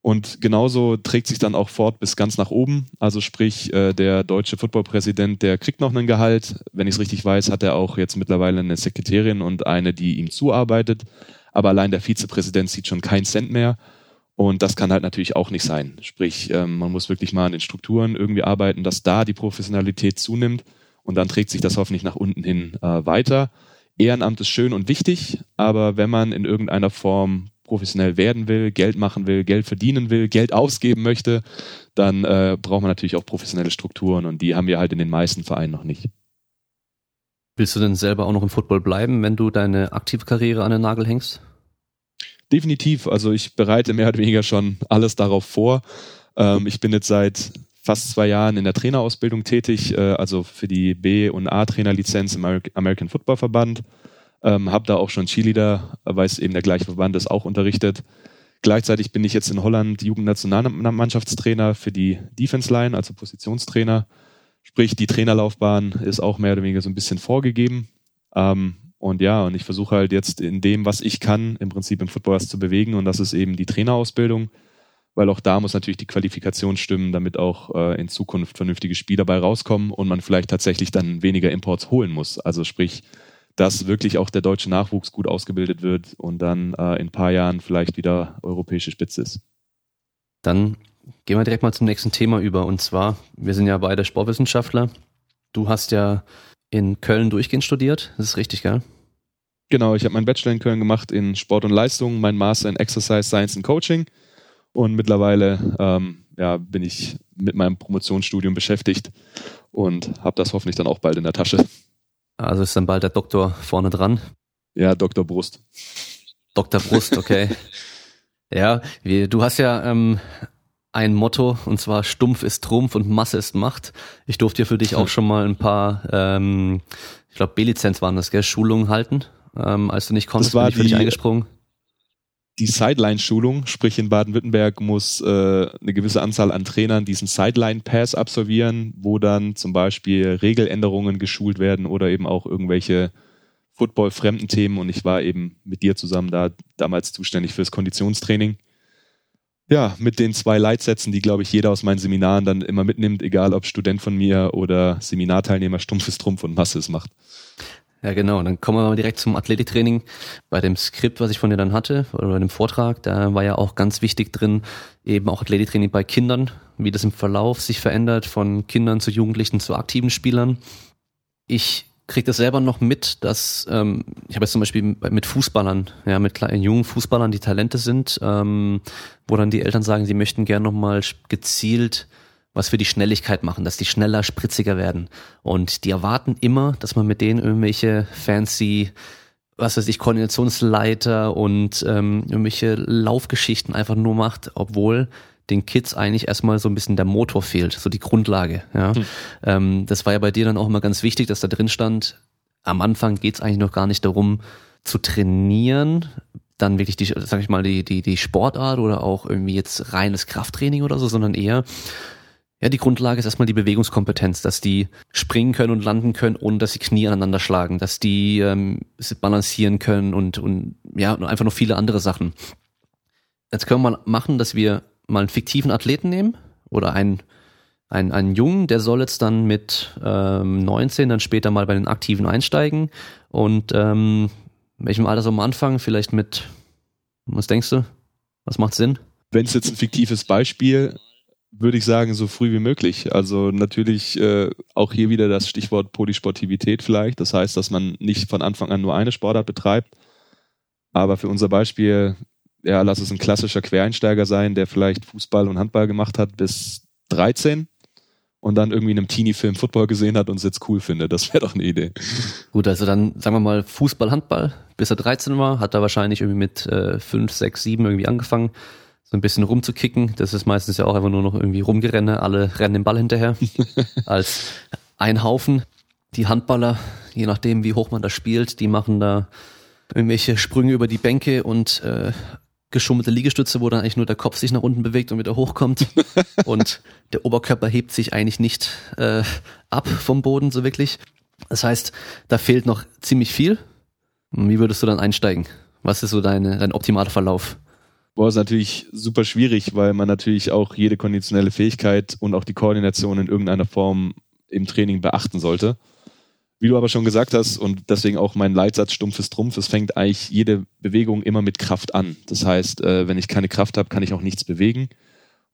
Und genauso trägt sich dann auch fort bis ganz nach oben. Also sprich, äh, der deutsche Footballpräsident, der kriegt noch einen Gehalt. Wenn ich es richtig weiß, hat er auch jetzt mittlerweile eine Sekretärin und eine, die ihm zuarbeitet aber allein der Vizepräsident sieht schon keinen Cent mehr. Und das kann halt natürlich auch nicht sein. Sprich, ähm, man muss wirklich mal an den Strukturen irgendwie arbeiten, dass da die Professionalität zunimmt und dann trägt sich das hoffentlich nach unten hin äh, weiter. Ehrenamt ist schön und wichtig, aber wenn man in irgendeiner Form professionell werden will, Geld machen will, Geld verdienen will, Geld ausgeben möchte, dann äh, braucht man natürlich auch professionelle Strukturen und die haben wir halt in den meisten Vereinen noch nicht. Willst du denn selber auch noch im Football bleiben, wenn du deine aktive Karriere an den Nagel hängst? Definitiv. Also ich bereite mehr oder weniger schon alles darauf vor. Ähm, ich bin jetzt seit fast zwei Jahren in der Trainerausbildung tätig, äh, also für die B- und A-Trainerlizenz im American Football Verband. Ähm, habe da auch schon Cheerleader, weil es eben der gleiche Verband ist, auch unterrichtet. Gleichzeitig bin ich jetzt in Holland Jugendnationalmannschaftstrainer für die Defense Line, also Positionstrainer. Sprich, die Trainerlaufbahn ist auch mehr oder weniger so ein bisschen vorgegeben. Ähm, und ja, und ich versuche halt jetzt in dem, was ich kann, im Prinzip im Football was zu bewegen. Und das ist eben die Trainerausbildung, weil auch da muss natürlich die Qualifikation stimmen, damit auch äh, in Zukunft vernünftige Spieler bei rauskommen und man vielleicht tatsächlich dann weniger Imports holen muss. Also sprich, dass wirklich auch der deutsche Nachwuchs gut ausgebildet wird und dann äh, in ein paar Jahren vielleicht wieder europäische Spitze ist. Dann Gehen wir direkt mal zum nächsten Thema über. Und zwar, wir sind ja beide Sportwissenschaftler. Du hast ja in Köln durchgehend studiert. Das ist richtig, gell? Genau, ich habe meinen Bachelor in Köln gemacht in Sport und Leistung, mein Master in Exercise Science and Coaching. Und mittlerweile ähm, ja, bin ich mit meinem Promotionsstudium beschäftigt und habe das hoffentlich dann auch bald in der Tasche. Also ist dann bald der Doktor vorne dran? Ja, Doktor Brust. Dr. Brust, okay. ja, wie, du hast ja ähm, ein Motto, und zwar Stumpf ist Trumpf und Masse ist Macht. Ich durfte ja für dich auch schon mal ein paar, ähm, ich glaube B-Lizenz waren das, gell, Schulungen halten. Ähm, als du nicht konntest, das war bin ich für die, dich eingesprungen. Die Sideline-Schulung, sprich in Baden-Württemberg muss äh, eine gewisse Anzahl an Trainern diesen Sideline-Pass absolvieren, wo dann zum Beispiel Regeländerungen geschult werden oder eben auch irgendwelche Football-fremden Themen und ich war eben mit dir zusammen da damals zuständig fürs Konditionstraining. Ja, mit den zwei Leitsätzen, die, glaube ich, jeder aus meinen Seminaren dann immer mitnimmt, egal ob Student von mir oder Seminarteilnehmer, stumpfes Trumpf und Masse es macht. Ja, genau. Dann kommen wir mal direkt zum Athletiktraining. Bei dem Skript, was ich von dir dann hatte, oder bei dem Vortrag, da war ja auch ganz wichtig drin, eben auch Athletiktraining bei Kindern, wie das im Verlauf sich verändert, von Kindern zu Jugendlichen zu aktiven Spielern. Ich kriege das selber noch mit, dass ähm, ich habe jetzt zum Beispiel mit Fußballern, ja, mit kleinen jungen Fußballern, die Talente sind, ähm, wo dann die Eltern sagen, sie möchten gerne nochmal gezielt was für die Schnelligkeit machen, dass die schneller, spritziger werden. Und die erwarten immer, dass man mit denen irgendwelche fancy, was weiß ich, Koordinationsleiter und ähm, irgendwelche Laufgeschichten einfach nur macht, obwohl den Kids eigentlich erstmal so ein bisschen der Motor fehlt, so die Grundlage. Ja, hm. ähm, das war ja bei dir dann auch immer ganz wichtig, dass da drin stand. Am Anfang geht's eigentlich noch gar nicht darum zu trainieren, dann wirklich die, sag ich mal, die die die Sportart oder auch irgendwie jetzt reines Krafttraining oder so, sondern eher ja, die Grundlage ist erstmal die Bewegungskompetenz, dass die springen können und landen können, ohne dass sie Knie aneinander schlagen, dass die ähm, balancieren können und, und ja, und einfach noch viele andere Sachen. Jetzt können wir mal machen, dass wir mal einen fiktiven Athleten nehmen oder einen, einen, einen Jungen, der soll jetzt dann mit ähm, 19 dann später mal bei den Aktiven einsteigen und ähm, welchem Alter soll man anfangen? Vielleicht mit, was denkst du? Was macht Sinn? Wenn es jetzt ein fiktives Beispiel würde ich sagen, so früh wie möglich. Also natürlich äh, auch hier wieder das Stichwort Polysportivität vielleicht. Das heißt, dass man nicht von Anfang an nur eine Sportart betreibt. Aber für unser Beispiel, ja, lass es ein klassischer Quereinsteiger sein, der vielleicht Fußball und Handball gemacht hat bis 13 und dann irgendwie in einem Teenie-Film Football gesehen hat und es jetzt cool findet. Das wäre doch eine Idee. Gut, also dann sagen wir mal Fußball, Handball, bis er 13 war, hat er wahrscheinlich irgendwie mit äh, 5, 6, 7 irgendwie angefangen so ein bisschen rumzukicken. Das ist meistens ja auch einfach nur noch irgendwie rumgerenne. Alle rennen den Ball hinterher als ein Haufen. Die Handballer, je nachdem wie hoch man da spielt, die machen da irgendwelche Sprünge über die Bänke und äh, geschummelte Liegestütze, wo dann eigentlich nur der Kopf sich nach unten bewegt und wieder hochkommt. und der Oberkörper hebt sich eigentlich nicht äh, ab vom Boden so wirklich. Das heißt, da fehlt noch ziemlich viel. Wie würdest du dann einsteigen? Was ist so deine, dein optimaler Verlauf? Boah, ist natürlich super schwierig, weil man natürlich auch jede konditionelle Fähigkeit und auch die Koordination in irgendeiner Form im Training beachten sollte. Wie du aber schon gesagt hast, und deswegen auch mein Leitsatz stumpfes Trumpf, es fängt eigentlich jede Bewegung immer mit Kraft an. Das heißt, äh, wenn ich keine Kraft habe, kann ich auch nichts bewegen.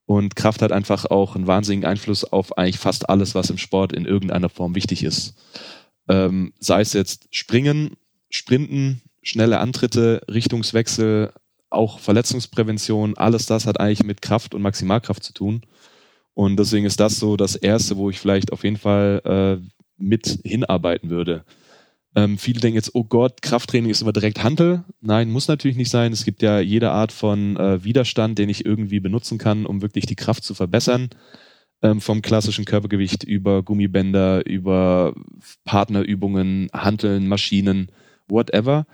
Und Kraft hat einfach auch einen wahnsinnigen Einfluss auf eigentlich fast alles, was im Sport in irgendeiner Form wichtig ist. Ähm, sei es jetzt Springen, Sprinten, schnelle Antritte, Richtungswechsel, auch Verletzungsprävention, alles das hat eigentlich mit Kraft und Maximalkraft zu tun. Und deswegen ist das so das Erste, wo ich vielleicht auf jeden Fall äh, mit hinarbeiten würde. Ähm, viele denken jetzt, oh Gott, Krafttraining ist immer direkt Hantel. Nein, muss natürlich nicht sein. Es gibt ja jede Art von äh, Widerstand, den ich irgendwie benutzen kann, um wirklich die Kraft zu verbessern. Ähm, vom klassischen Körpergewicht über Gummibänder, über Partnerübungen, Hanteln, Maschinen, whatever.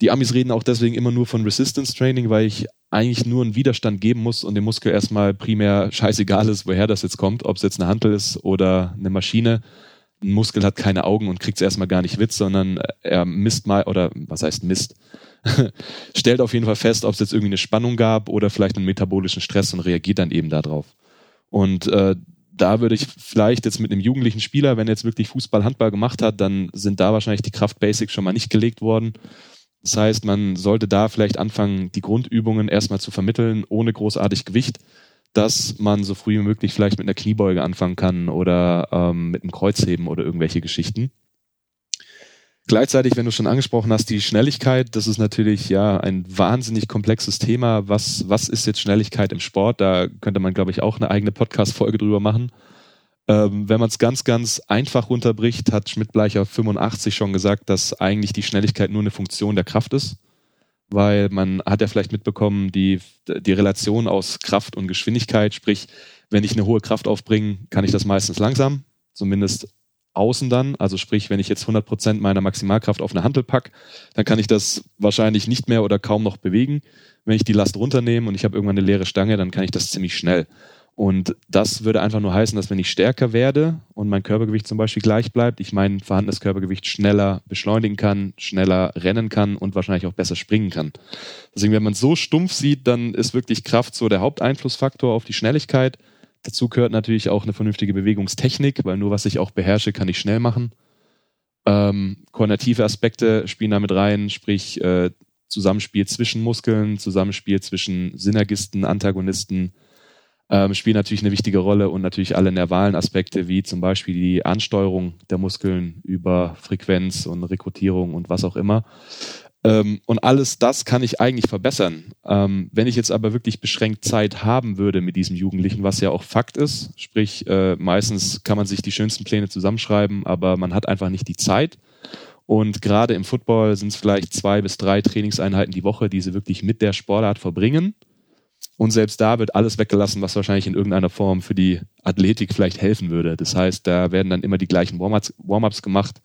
Die Amis reden auch deswegen immer nur von Resistance Training, weil ich eigentlich nur einen Widerstand geben muss und dem Muskel erstmal primär scheißegal ist, woher das jetzt kommt, ob es jetzt eine Hantel ist oder eine Maschine. Ein Muskel hat keine Augen und kriegt es erstmal gar nicht Witz, sondern er misst mal, oder was heißt misst? Stellt auf jeden Fall fest, ob es jetzt irgendwie eine Spannung gab oder vielleicht einen metabolischen Stress und reagiert dann eben darauf. Und äh, da würde ich vielleicht jetzt mit einem jugendlichen Spieler, wenn er jetzt wirklich Fußball, Handball gemacht hat, dann sind da wahrscheinlich die Kraftbasics schon mal nicht gelegt worden. Das heißt, man sollte da vielleicht anfangen, die Grundübungen erstmal zu vermitteln, ohne großartig Gewicht, dass man so früh wie möglich vielleicht mit einer Kniebeuge anfangen kann oder ähm, mit einem Kreuzheben oder irgendwelche Geschichten. Gleichzeitig, wenn du schon angesprochen hast, die Schnelligkeit, das ist natürlich ja ein wahnsinnig komplexes Thema. Was, was ist jetzt Schnelligkeit im Sport? Da könnte man, glaube ich, auch eine eigene Podcast-Folge drüber machen. Ähm, wenn man es ganz, ganz einfach runterbricht, hat Schmidt-Bleicher 85 schon gesagt, dass eigentlich die Schnelligkeit nur eine Funktion der Kraft ist. Weil man hat ja vielleicht mitbekommen, die, die Relation aus Kraft und Geschwindigkeit, sprich, wenn ich eine hohe Kraft aufbringe, kann ich das meistens langsam, zumindest außen dann. Also sprich, wenn ich jetzt 100 Prozent meiner Maximalkraft auf eine Hantel pack, dann kann ich das wahrscheinlich nicht mehr oder kaum noch bewegen. Wenn ich die Last runternehme und ich habe irgendwann eine leere Stange, dann kann ich das ziemlich schnell. Und das würde einfach nur heißen, dass wenn ich stärker werde und mein Körpergewicht zum Beispiel gleich bleibt, ich mein vorhandenes Körpergewicht schneller beschleunigen kann, schneller rennen kann und wahrscheinlich auch besser springen kann. Deswegen, wenn man es so stumpf sieht, dann ist wirklich Kraft so der Haupteinflussfaktor auf die Schnelligkeit. Dazu gehört natürlich auch eine vernünftige Bewegungstechnik, weil nur was ich auch beherrsche, kann ich schnell machen. Ähm, koordinative Aspekte spielen damit rein, sprich äh, Zusammenspiel zwischen Muskeln, Zusammenspiel zwischen Synergisten, Antagonisten, ähm, spielen natürlich eine wichtige Rolle und natürlich alle nervalen Aspekte, wie zum Beispiel die Ansteuerung der Muskeln über Frequenz und Rekrutierung und was auch immer. Ähm, und alles das kann ich eigentlich verbessern. Ähm, wenn ich jetzt aber wirklich beschränkt Zeit haben würde mit diesem Jugendlichen, was ja auch Fakt ist, sprich, äh, meistens kann man sich die schönsten Pläne zusammenschreiben, aber man hat einfach nicht die Zeit. Und gerade im Football sind es vielleicht zwei bis drei Trainingseinheiten die Woche, die sie wirklich mit der Sportart verbringen. Und selbst da wird alles weggelassen, was wahrscheinlich in irgendeiner Form für die Athletik vielleicht helfen würde. Das heißt, da werden dann immer die gleichen Warm-ups gemacht.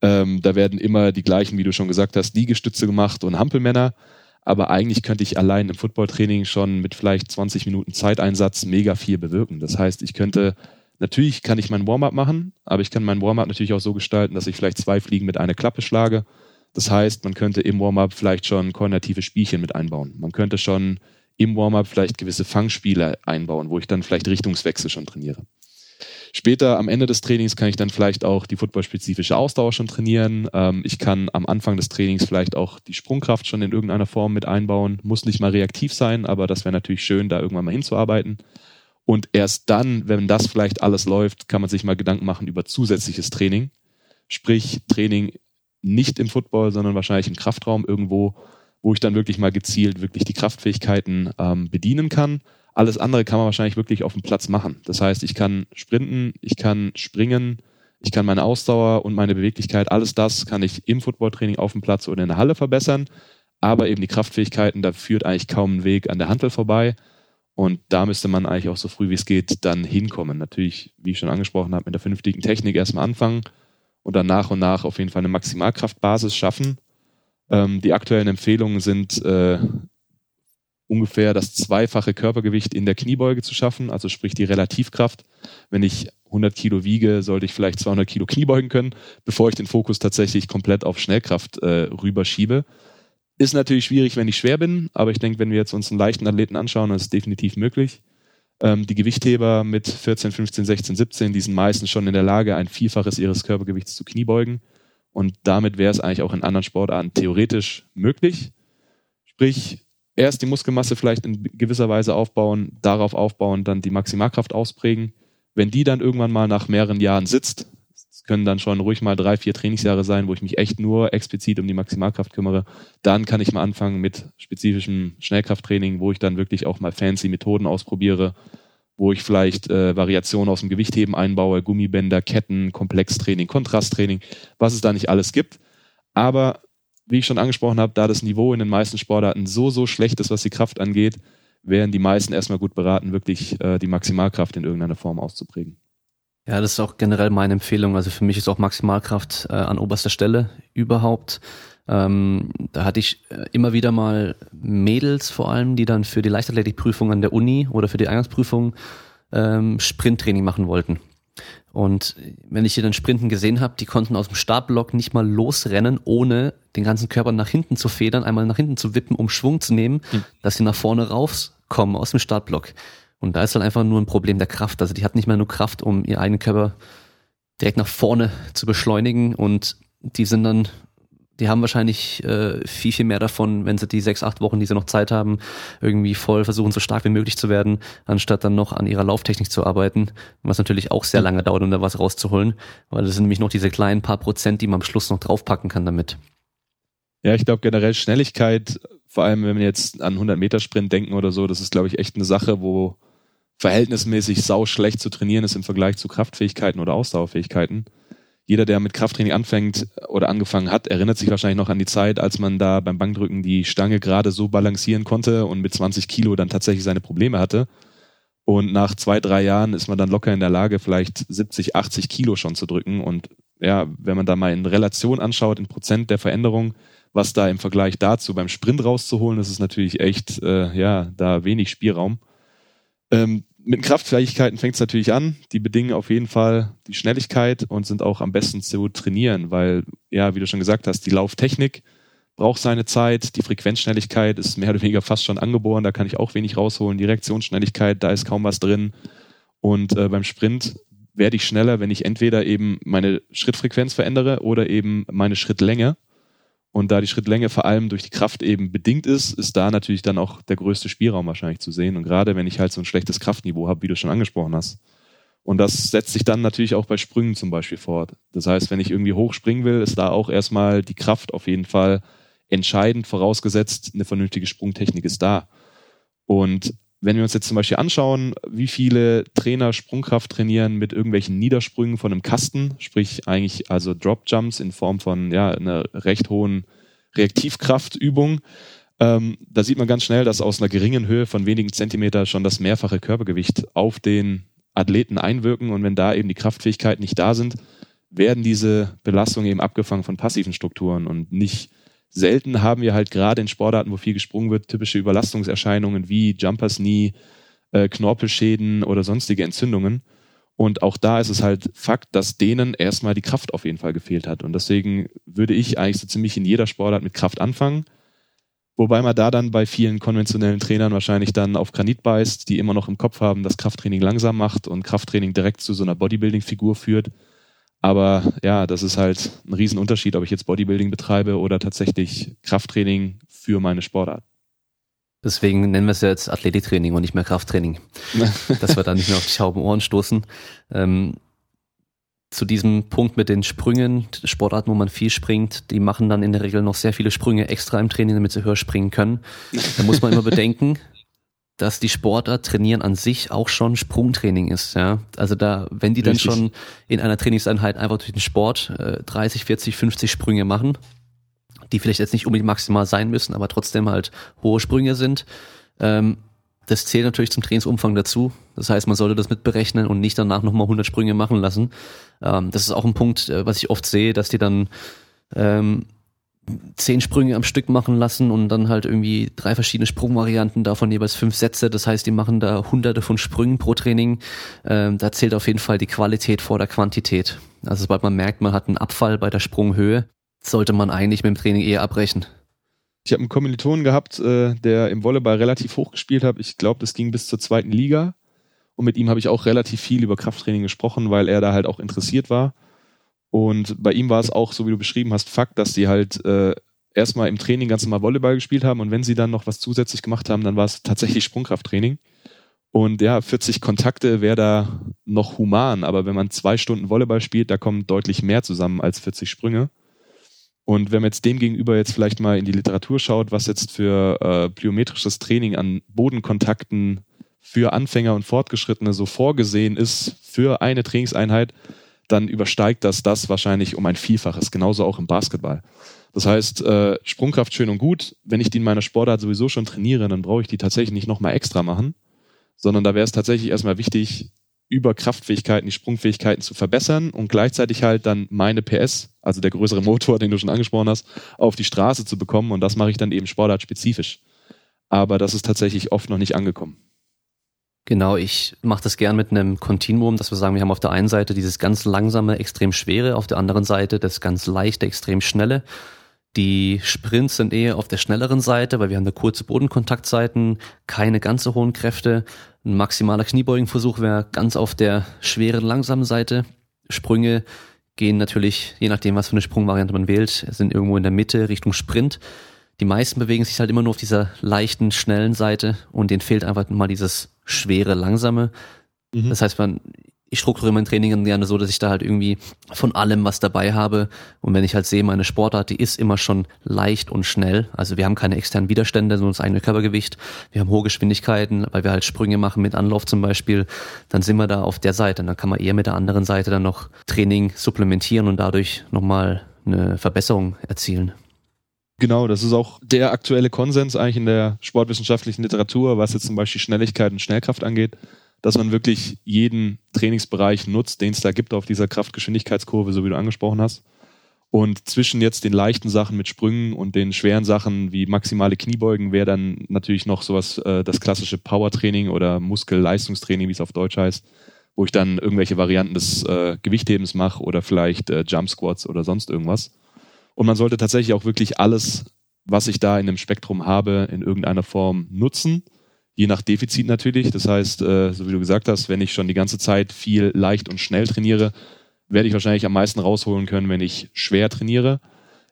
Ähm, da werden immer die gleichen, wie du schon gesagt hast, Liegestütze gemacht und Hampelmänner. Aber eigentlich könnte ich allein im Footballtraining schon mit vielleicht 20 Minuten Zeiteinsatz mega viel bewirken. Das heißt, ich könnte, natürlich kann ich mein Warm-up machen, aber ich kann mein Warm-up natürlich auch so gestalten, dass ich vielleicht zwei Fliegen mit einer Klappe schlage. Das heißt, man könnte im Warm-up vielleicht schon koordinative Spielchen mit einbauen. Man könnte schon im Warm-up vielleicht gewisse Fangspiele einbauen, wo ich dann vielleicht Richtungswechsel schon trainiere. Später am Ende des Trainings kann ich dann vielleicht auch die footballspezifische Ausdauer schon trainieren. Ähm, ich kann am Anfang des Trainings vielleicht auch die Sprungkraft schon in irgendeiner Form mit einbauen. Muss nicht mal reaktiv sein, aber das wäre natürlich schön, da irgendwann mal hinzuarbeiten. Und erst dann, wenn das vielleicht alles läuft, kann man sich mal Gedanken machen über zusätzliches Training. Sprich, Training nicht im Football, sondern wahrscheinlich im Kraftraum irgendwo, wo ich dann wirklich mal gezielt wirklich die Kraftfähigkeiten ähm, bedienen kann. Alles andere kann man wahrscheinlich wirklich auf dem Platz machen. Das heißt, ich kann sprinten, ich kann springen, ich kann meine Ausdauer und meine Beweglichkeit, alles das kann ich im Footballtraining auf dem Platz oder in der Halle verbessern. Aber eben die Kraftfähigkeiten, da führt eigentlich kaum ein Weg an der Handel vorbei. Und da müsste man eigentlich auch so früh wie es geht dann hinkommen. Natürlich, wie ich schon angesprochen habe, mit der vernünftigen Technik erstmal anfangen und dann nach und nach auf jeden Fall eine Maximalkraftbasis schaffen ähm, die aktuellen Empfehlungen sind äh, ungefähr das zweifache Körpergewicht in der Kniebeuge zu schaffen, also sprich die Relativkraft. Wenn ich 100 Kilo wiege, sollte ich vielleicht 200 Kilo Kniebeugen können, bevor ich den Fokus tatsächlich komplett auf Schnellkraft äh, rüberschiebe. Ist natürlich schwierig, wenn ich schwer bin, aber ich denke, wenn wir jetzt uns einen leichten Athleten anschauen, dann ist es definitiv möglich. Ähm, die Gewichtheber mit 14, 15, 16, 17, die sind meistens schon in der Lage, ein Vielfaches ihres Körpergewichts zu Kniebeugen. Und damit wäre es eigentlich auch in anderen Sportarten theoretisch möglich. Sprich, erst die Muskelmasse vielleicht in gewisser Weise aufbauen, darauf aufbauen, dann die Maximalkraft ausprägen. Wenn die dann irgendwann mal nach mehreren Jahren sitzt, es können dann schon ruhig mal drei, vier Trainingsjahre sein, wo ich mich echt nur explizit um die Maximalkraft kümmere, dann kann ich mal anfangen mit spezifischem Schnellkrafttraining, wo ich dann wirklich auch mal fancy Methoden ausprobiere, wo ich vielleicht äh, Variationen aus dem Gewichtheben einbaue, Gummibänder, Ketten, Komplextraining, Kontrasttraining, was es da nicht alles gibt. Aber wie ich schon angesprochen habe, da das Niveau in den meisten Sportarten so, so schlecht ist, was die Kraft angeht, wären die meisten erstmal gut beraten, wirklich äh, die Maximalkraft in irgendeiner Form auszuprägen. Ja, das ist auch generell meine Empfehlung. Also für mich ist auch Maximalkraft äh, an oberster Stelle überhaupt. Ähm, da hatte ich äh, immer wieder mal Mädels vor allem, die dann für die Leichtathletikprüfung an der Uni oder für die Eingangsprüfung ähm, Sprinttraining machen wollten. Und wenn ich hier dann Sprinten gesehen habe, die konnten aus dem Startblock nicht mal losrennen, ohne den ganzen Körper nach hinten zu federn, einmal nach hinten zu wippen, um Schwung zu nehmen, mhm. dass sie nach vorne rauskommen aus dem Startblock. Und da ist dann einfach nur ein Problem der Kraft. Also die hat nicht mehr nur Kraft, um ihr eigenen Körper direkt nach vorne zu beschleunigen und die sind dann die haben wahrscheinlich äh, viel, viel mehr davon, wenn sie die sechs, acht Wochen, die sie noch Zeit haben, irgendwie voll versuchen, so stark wie möglich zu werden, anstatt dann noch an ihrer Lauftechnik zu arbeiten, was natürlich auch sehr lange dauert, um da was rauszuholen, weil das sind nämlich noch diese kleinen paar Prozent, die man am Schluss noch draufpacken kann damit. Ja, ich glaube generell Schnelligkeit, vor allem wenn wir jetzt an 100 Meter Sprint denken oder so, das ist glaube ich echt eine Sache, wo verhältnismäßig sau schlecht zu trainieren ist im Vergleich zu Kraftfähigkeiten oder Ausdauerfähigkeiten jeder, der mit Krafttraining anfängt oder angefangen hat, erinnert sich wahrscheinlich noch an die Zeit, als man da beim Bankdrücken die Stange gerade so balancieren konnte und mit 20 Kilo dann tatsächlich seine Probleme hatte. Und nach zwei, drei Jahren ist man dann locker in der Lage, vielleicht 70, 80 Kilo schon zu drücken. Und ja, wenn man da mal in Relation anschaut, in Prozent der Veränderung, was da im Vergleich dazu beim Sprint rauszuholen, das ist natürlich echt, äh, ja, da wenig Spielraum. Ähm, mit Kraftfähigkeiten fängt es natürlich an. Die bedingen auf jeden Fall die Schnelligkeit und sind auch am besten zu trainieren, weil, ja, wie du schon gesagt hast, die Lauftechnik braucht seine Zeit. Die Frequenzschnelligkeit ist mehr oder weniger fast schon angeboren. Da kann ich auch wenig rausholen. Die Reaktionsschnelligkeit, da ist kaum was drin. Und äh, beim Sprint werde ich schneller, wenn ich entweder eben meine Schrittfrequenz verändere oder eben meine Schrittlänge. Und da die Schrittlänge vor allem durch die Kraft eben bedingt ist, ist da natürlich dann auch der größte Spielraum wahrscheinlich zu sehen. Und gerade wenn ich halt so ein schlechtes Kraftniveau habe, wie du schon angesprochen hast. Und das setzt sich dann natürlich auch bei Sprüngen zum Beispiel fort. Das heißt, wenn ich irgendwie hoch springen will, ist da auch erstmal die Kraft auf jeden Fall entscheidend, vorausgesetzt eine vernünftige Sprungtechnik ist da. Und wenn wir uns jetzt zum Beispiel anschauen, wie viele Trainer Sprungkraft trainieren mit irgendwelchen Niedersprüngen von einem Kasten, sprich eigentlich also Drop Jumps in Form von ja einer recht hohen Reaktivkraftübung, ähm, da sieht man ganz schnell, dass aus einer geringen Höhe von wenigen Zentimeter schon das mehrfache Körpergewicht auf den Athleten einwirken. Und wenn da eben die Kraftfähigkeiten nicht da sind, werden diese Belastungen eben abgefangen von passiven Strukturen und nicht selten haben wir halt gerade in Sportarten, wo viel gesprungen wird, typische Überlastungserscheinungen wie Jumpers Knee, äh, Knorpelschäden oder sonstige Entzündungen. Und auch da ist es halt Fakt, dass denen erstmal die Kraft auf jeden Fall gefehlt hat. Und deswegen würde ich eigentlich so ziemlich in jeder Sportart mit Kraft anfangen. Wobei man da dann bei vielen konventionellen Trainern wahrscheinlich dann auf Granit beißt, die immer noch im Kopf haben, dass Krafttraining langsam macht und Krafttraining direkt zu so einer Bodybuilding-Figur führt. Aber ja, das ist halt ein Riesenunterschied, ob ich jetzt Bodybuilding betreibe oder tatsächlich Krafttraining für meine Sportart. Deswegen nennen wir es ja jetzt Athletiktraining und nicht mehr Krafttraining. dass wir da nicht mehr auf die schauben Ohren stoßen. Ähm, zu diesem Punkt mit den Sprüngen, Sportarten, wo man viel springt, die machen dann in der Regel noch sehr viele Sprünge extra im Training, damit sie höher springen können. Da muss man immer bedenken, dass die Sportart trainieren an sich auch schon Sprungtraining ist, ja. Also da, wenn die dann Richtig. schon in einer Trainingseinheit einfach durch den Sport äh, 30, 40, 50 Sprünge machen, die vielleicht jetzt nicht unbedingt maximal sein müssen, aber trotzdem halt hohe Sprünge sind, ähm, das zählt natürlich zum Trainingsumfang dazu. Das heißt, man sollte das mitberechnen und nicht danach nochmal 100 Sprünge machen lassen. Ähm, das ist auch ein Punkt, äh, was ich oft sehe, dass die dann ähm, zehn Sprünge am Stück machen lassen und dann halt irgendwie drei verschiedene Sprungvarianten, davon jeweils fünf Sätze. Das heißt, die machen da hunderte von Sprüngen pro Training. Ähm, da zählt auf jeden Fall die Qualität vor der Quantität. Also sobald man merkt, man hat einen Abfall bei der Sprunghöhe, sollte man eigentlich mit dem Training eher abbrechen. Ich habe einen Kommilitonen gehabt, äh, der im Volleyball relativ hoch gespielt hat. Ich glaube, das ging bis zur zweiten Liga. Und mit ihm habe ich auch relativ viel über Krafttraining gesprochen, weil er da halt auch interessiert war. Und bei ihm war es auch, so wie du beschrieben hast, Fakt, dass sie halt äh, erstmal im Training ganz normal Volleyball gespielt haben und wenn sie dann noch was zusätzlich gemacht haben, dann war es tatsächlich Sprungkrafttraining. Und ja, 40 Kontakte wäre da noch human, aber wenn man zwei Stunden Volleyball spielt, da kommen deutlich mehr zusammen als 40 Sprünge. Und wenn man jetzt dem gegenüber jetzt vielleicht mal in die Literatur schaut, was jetzt für äh, plyometrisches Training an Bodenkontakten für Anfänger und Fortgeschrittene so vorgesehen ist für eine Trainingseinheit, dann übersteigt das das wahrscheinlich um ein Vielfaches. Genauso auch im Basketball. Das heißt, äh, Sprungkraft schön und gut. Wenn ich die in meiner Sportart sowieso schon trainiere, dann brauche ich die tatsächlich nicht nochmal extra machen, sondern da wäre es tatsächlich erstmal wichtig, über Kraftfähigkeiten, die Sprungfähigkeiten zu verbessern und gleichzeitig halt dann meine PS, also der größere Motor, den du schon angesprochen hast, auf die Straße zu bekommen. Und das mache ich dann eben sportartspezifisch. Aber das ist tatsächlich oft noch nicht angekommen. Genau, ich mache das gern mit einem Kontinuum, dass wir sagen, wir haben auf der einen Seite dieses ganz langsame, extrem schwere, auf der anderen Seite das ganz leichte, extrem schnelle. Die Sprints sind eher auf der schnelleren Seite, weil wir haben eine kurze Bodenkontaktseiten, keine ganz so hohen Kräfte. Ein maximaler Kniebeugenversuch wäre ganz auf der schweren, langsamen Seite. Sprünge gehen natürlich, je nachdem, was für eine Sprungvariante man wählt, sind irgendwo in der Mitte Richtung Sprint. Die meisten bewegen sich halt immer nur auf dieser leichten, schnellen Seite und denen fehlt einfach mal dieses schwere, langsame. Mhm. Das heißt, man, ich strukturiere mein Training gerne so, dass ich da halt irgendwie von allem was dabei habe. Und wenn ich halt sehe, meine Sportart, die ist immer schon leicht und schnell. Also wir haben keine externen Widerstände, sondern das eigene Körpergewicht. Wir haben hohe Geschwindigkeiten, weil wir halt Sprünge machen mit Anlauf zum Beispiel. Dann sind wir da auf der Seite. Und dann kann man eher mit der anderen Seite dann noch Training supplementieren und dadurch nochmal eine Verbesserung erzielen. Genau, das ist auch der aktuelle Konsens eigentlich in der sportwissenschaftlichen Literatur, was jetzt zum Beispiel Schnelligkeit und Schnellkraft angeht, dass man wirklich jeden Trainingsbereich nutzt, den es da gibt auf dieser Kraftgeschwindigkeitskurve, so wie du angesprochen hast. Und zwischen jetzt den leichten Sachen mit Sprüngen und den schweren Sachen wie maximale Kniebeugen wäre dann natürlich noch sowas, äh, das klassische Powertraining oder Muskelleistungstraining, wie es auf Deutsch heißt, wo ich dann irgendwelche Varianten des äh, Gewichthebens mache oder vielleicht äh, Jump Squats oder sonst irgendwas. Und man sollte tatsächlich auch wirklich alles, was ich da in dem Spektrum habe, in irgendeiner Form nutzen. Je nach Defizit natürlich. Das heißt, äh, so wie du gesagt hast, wenn ich schon die ganze Zeit viel leicht und schnell trainiere, werde ich wahrscheinlich am meisten rausholen können, wenn ich schwer trainiere.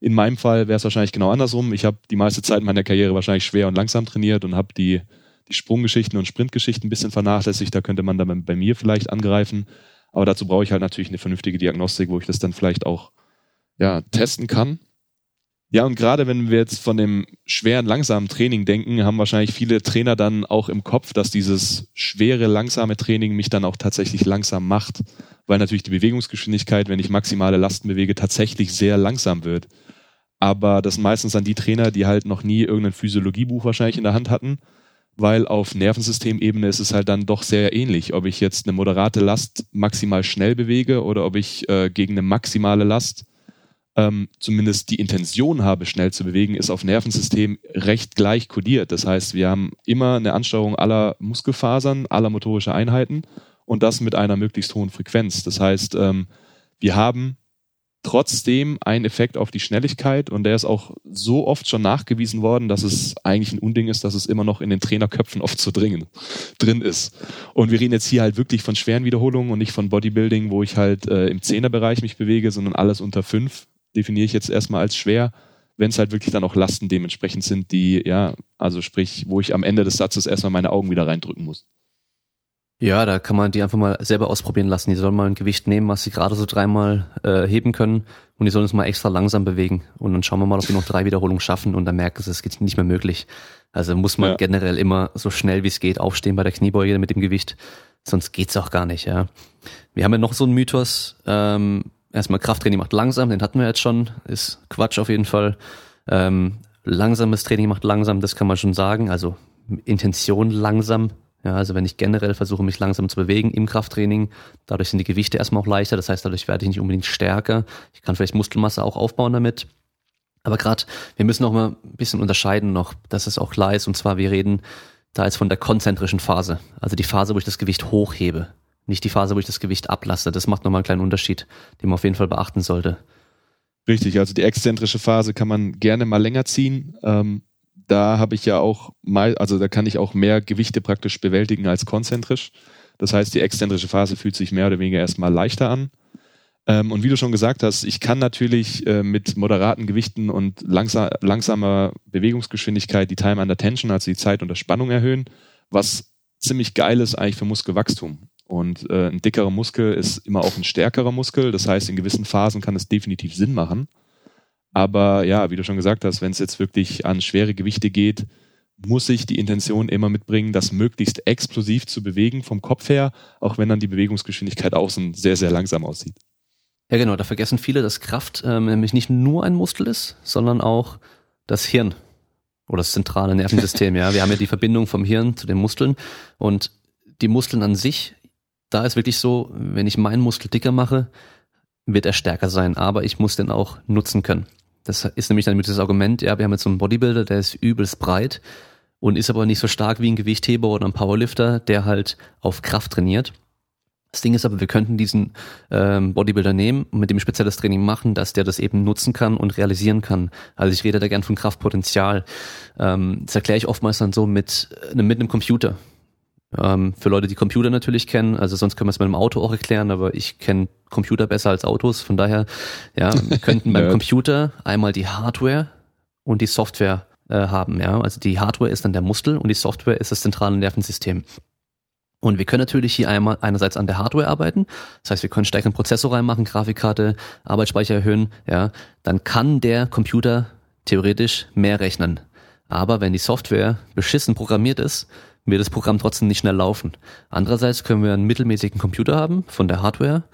In meinem Fall wäre es wahrscheinlich genau andersrum. Ich habe die meiste Zeit meiner Karriere wahrscheinlich schwer und langsam trainiert und habe die, die Sprunggeschichten und Sprintgeschichten ein bisschen vernachlässigt. Da könnte man dann bei mir vielleicht angreifen. Aber dazu brauche ich halt natürlich eine vernünftige Diagnostik, wo ich das dann vielleicht auch ja, testen kann. Ja, und gerade wenn wir jetzt von dem schweren, langsamen Training denken, haben wahrscheinlich viele Trainer dann auch im Kopf, dass dieses schwere, langsame Training mich dann auch tatsächlich langsam macht, weil natürlich die Bewegungsgeschwindigkeit, wenn ich maximale Lasten bewege, tatsächlich sehr langsam wird. Aber das sind meistens dann die Trainer, die halt noch nie irgendein Physiologiebuch wahrscheinlich in der Hand hatten, weil auf Nervensystemebene ist es halt dann doch sehr ähnlich, ob ich jetzt eine moderate Last maximal schnell bewege oder ob ich äh, gegen eine maximale Last ähm, zumindest die Intention habe, schnell zu bewegen, ist auf Nervensystem recht gleich kodiert. Das heißt, wir haben immer eine Ansteuerung aller Muskelfasern, aller motorischer Einheiten und das mit einer möglichst hohen Frequenz. Das heißt, ähm, wir haben trotzdem einen Effekt auf die Schnelligkeit und der ist auch so oft schon nachgewiesen worden, dass es eigentlich ein Unding ist, dass es immer noch in den Trainerköpfen oft zu dringen, drin ist. Und wir reden jetzt hier halt wirklich von schweren Wiederholungen und nicht von Bodybuilding, wo ich halt äh, im Zehnerbereich mich bewege, sondern alles unter fünf definiere ich jetzt erstmal als schwer, wenn es halt wirklich dann auch Lasten dementsprechend sind, die, ja, also sprich, wo ich am Ende des Satzes erstmal meine Augen wieder reindrücken muss. Ja, da kann man die einfach mal selber ausprobieren lassen. Die sollen mal ein Gewicht nehmen, was sie gerade so dreimal äh, heben können und die sollen es mal extra langsam bewegen. Und dann schauen wir mal, ob die noch drei Wiederholungen schaffen und dann merken sie, es geht nicht mehr möglich. Also muss man ja. generell immer so schnell wie es geht aufstehen bei der Kniebeuge mit dem Gewicht, sonst geht's auch gar nicht, ja. Wir haben ja noch so einen Mythos, ähm, erstmal Krafttraining macht langsam, den hatten wir jetzt schon, ist Quatsch auf jeden Fall. Ähm, langsames Training macht langsam, das kann man schon sagen, also Intention langsam. Ja, also wenn ich generell versuche, mich langsam zu bewegen im Krafttraining, dadurch sind die Gewichte erstmal auch leichter, das heißt, dadurch werde ich nicht unbedingt stärker. Ich kann vielleicht Muskelmasse auch aufbauen damit. Aber gerade, wir müssen noch mal ein bisschen unterscheiden noch, dass es auch klar ist, und zwar wir reden da jetzt von der konzentrischen Phase, also die Phase, wo ich das Gewicht hochhebe nicht die Phase, wo ich das Gewicht ablasse. Das macht nochmal einen kleinen Unterschied, den man auf jeden Fall beachten sollte. Richtig, also die exzentrische Phase kann man gerne mal länger ziehen. Ähm, da habe ich ja auch mal, also da kann ich auch mehr Gewichte praktisch bewältigen als konzentrisch. Das heißt, die exzentrische Phase fühlt sich mehr oder weniger erstmal leichter an. Ähm, und wie du schon gesagt hast, ich kann natürlich äh, mit moderaten Gewichten und langsam, langsamer Bewegungsgeschwindigkeit die Time under Tension, also die Zeit unter Spannung erhöhen, was ziemlich geil ist eigentlich für Muskelwachstum. Und äh, ein dickerer Muskel ist immer auch ein stärkerer Muskel. Das heißt, in gewissen Phasen kann es definitiv Sinn machen. Aber ja, wie du schon gesagt hast, wenn es jetzt wirklich an schwere Gewichte geht, muss ich die Intention immer mitbringen, das möglichst explosiv zu bewegen vom Kopf her, auch wenn dann die Bewegungsgeschwindigkeit außen sehr, sehr langsam aussieht. Ja, genau, da vergessen viele, dass Kraft ähm, nämlich nicht nur ein Muskel ist, sondern auch das Hirn oder das zentrale Nervensystem. ja, wir haben ja die Verbindung vom Hirn zu den Muskeln und die Muskeln an sich da ist wirklich so, wenn ich meinen Muskel dicker mache, wird er stärker sein, aber ich muss den auch nutzen können. Das ist nämlich dann mit das Argument, ja, wir haben jetzt so einen Bodybuilder, der ist übelst breit und ist aber nicht so stark wie ein Gewichtheber oder ein Powerlifter, der halt auf Kraft trainiert. Das Ding ist aber, wir könnten diesen ähm, Bodybuilder nehmen und mit dem spezielles Training machen, dass der das eben nutzen kann und realisieren kann. Also ich rede da gern von Kraftpotenzial. Ähm, das erkläre ich oftmals dann so mit, äh, mit einem Computer. Ähm, für Leute, die Computer natürlich kennen, also sonst können wir es mit einem Auto auch erklären, aber ich kenne Computer besser als Autos, von daher, ja, wir könnten beim Computer einmal die Hardware und die Software äh, haben, ja. Also die Hardware ist dann der Muskel und die Software ist das zentrale Nervensystem. Und wir können natürlich hier einmal einerseits an der Hardware arbeiten, das heißt, wir können stärkeren Prozessor reinmachen, Grafikkarte, Arbeitsspeicher erhöhen, ja, dann kann der Computer theoretisch mehr rechnen. Aber wenn die Software beschissen programmiert ist, wird das Programm trotzdem nicht schnell laufen. Andererseits können wir einen mittelmäßigen Computer haben von der Hardware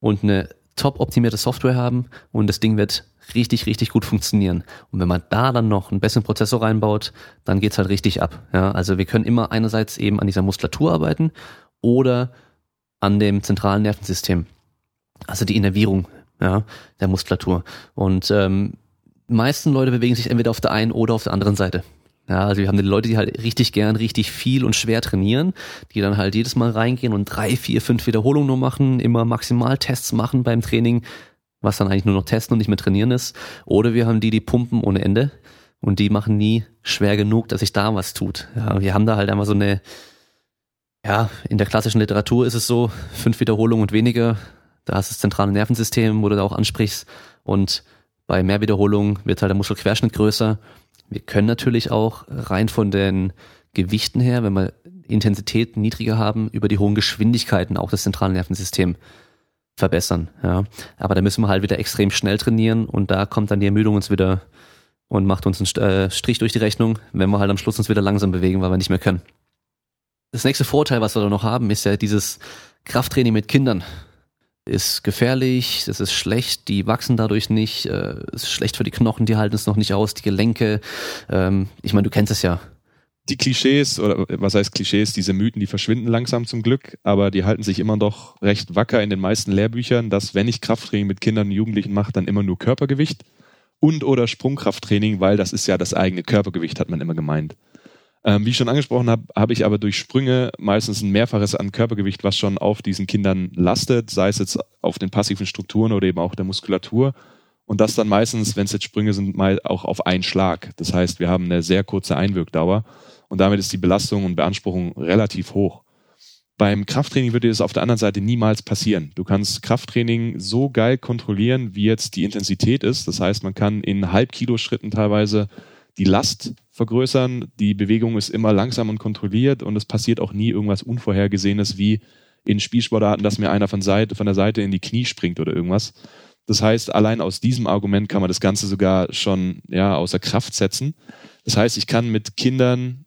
und eine top optimierte Software haben und das Ding wird richtig, richtig gut funktionieren. Und wenn man da dann noch einen besseren Prozessor reinbaut, dann geht's halt richtig ab. Ja, also wir können immer einerseits eben an dieser Muskulatur arbeiten oder an dem zentralen Nervensystem. Also die Innervierung ja, der Muskulatur. Und ähm, meisten Leute bewegen sich entweder auf der einen oder auf der anderen Seite. Ja, also wir haben die Leute, die halt richtig gern, richtig viel und schwer trainieren, die dann halt jedes Mal reingehen und drei, vier, fünf Wiederholungen nur machen, immer Maximaltests machen beim Training, was dann eigentlich nur noch testen und nicht mehr trainieren ist. Oder wir haben die, die pumpen ohne Ende und die machen nie schwer genug, dass sich da was tut. Ja, wir haben da halt einfach so eine, ja, in der klassischen Literatur ist es so, fünf Wiederholungen und weniger, da hast du das zentrale Nervensystem, wo du da auch ansprichst und bei mehr Wiederholungen wird halt der Muskelquerschnitt größer wir können natürlich auch rein von den Gewichten her, wenn wir Intensität niedriger haben, über die hohen Geschwindigkeiten auch das zentrale Nervensystem verbessern. Ja. Aber da müssen wir halt wieder extrem schnell trainieren und da kommt dann die Ermüdung uns wieder und macht uns einen äh, Strich durch die Rechnung, wenn wir halt am Schluss uns wieder langsam bewegen, weil wir nicht mehr können. Das nächste Vorteil, was wir da noch haben, ist ja dieses Krafttraining mit Kindern ist gefährlich, das ist schlecht, die wachsen dadurch nicht, äh, ist schlecht für die Knochen, die halten es noch nicht aus, die Gelenke. Ähm, ich meine, du kennst es ja. Die Klischees, oder was heißt Klischees, diese Mythen, die verschwinden langsam zum Glück, aber die halten sich immer noch recht wacker in den meisten Lehrbüchern, dass wenn ich Krafttraining mit Kindern und Jugendlichen mache, dann immer nur Körpergewicht und oder Sprungkrafttraining, weil das ist ja das eigene Körpergewicht, hat man immer gemeint. Ähm, wie ich schon angesprochen habe, habe ich aber durch Sprünge meistens ein Mehrfaches an Körpergewicht, was schon auf diesen Kindern lastet, sei es jetzt auf den passiven Strukturen oder eben auch der Muskulatur. Und das dann meistens, wenn es jetzt Sprünge sind, mal auch auf einen Schlag. Das heißt, wir haben eine sehr kurze Einwirkdauer und damit ist die Belastung und Beanspruchung relativ hoch. Beim Krafttraining würde es auf der anderen Seite niemals passieren. Du kannst Krafttraining so geil kontrollieren, wie jetzt die Intensität ist. Das heißt, man kann in Halbkilo-Schritten teilweise die Last vergrößern. Die Bewegung ist immer langsam und kontrolliert und es passiert auch nie irgendwas Unvorhergesehenes wie in Spielsportarten, dass mir einer von, Seite, von der Seite in die Knie springt oder irgendwas. Das heißt, allein aus diesem Argument kann man das Ganze sogar schon ja, außer Kraft setzen. Das heißt, ich kann mit Kindern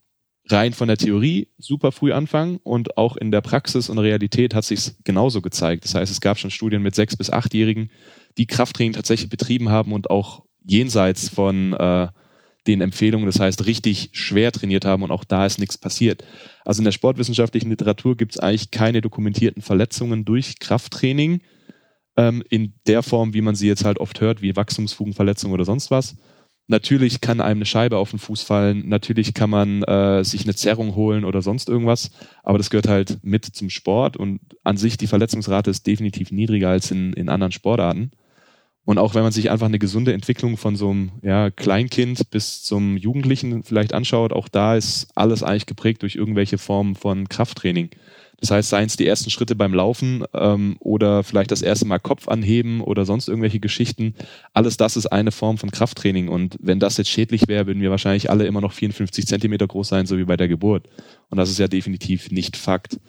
rein von der Theorie super früh anfangen und auch in der Praxis und Realität hat sich genauso gezeigt. Das heißt, es gab schon Studien mit sechs bis achtjährigen, die Krafttraining tatsächlich betrieben haben und auch jenseits von äh, den Empfehlungen, das heißt richtig schwer trainiert haben und auch da ist nichts passiert. Also in der sportwissenschaftlichen Literatur gibt es eigentlich keine dokumentierten Verletzungen durch Krafttraining ähm, in der Form, wie man sie jetzt halt oft hört, wie Wachstumsfugenverletzungen oder sonst was. Natürlich kann einem eine Scheibe auf den Fuß fallen, natürlich kann man äh, sich eine Zerrung holen oder sonst irgendwas, aber das gehört halt mit zum Sport und an sich die Verletzungsrate ist definitiv niedriger als in, in anderen Sportarten. Und auch wenn man sich einfach eine gesunde Entwicklung von so einem ja, Kleinkind bis zum Jugendlichen vielleicht anschaut, auch da ist alles eigentlich geprägt durch irgendwelche Formen von Krafttraining. Das heißt, seien es die ersten Schritte beim Laufen ähm, oder vielleicht das erste Mal Kopf anheben oder sonst irgendwelche Geschichten. Alles das ist eine Form von Krafttraining. Und wenn das jetzt schädlich wäre, würden wir wahrscheinlich alle immer noch 54 Zentimeter groß sein, so wie bei der Geburt. Und das ist ja definitiv nicht Fakt.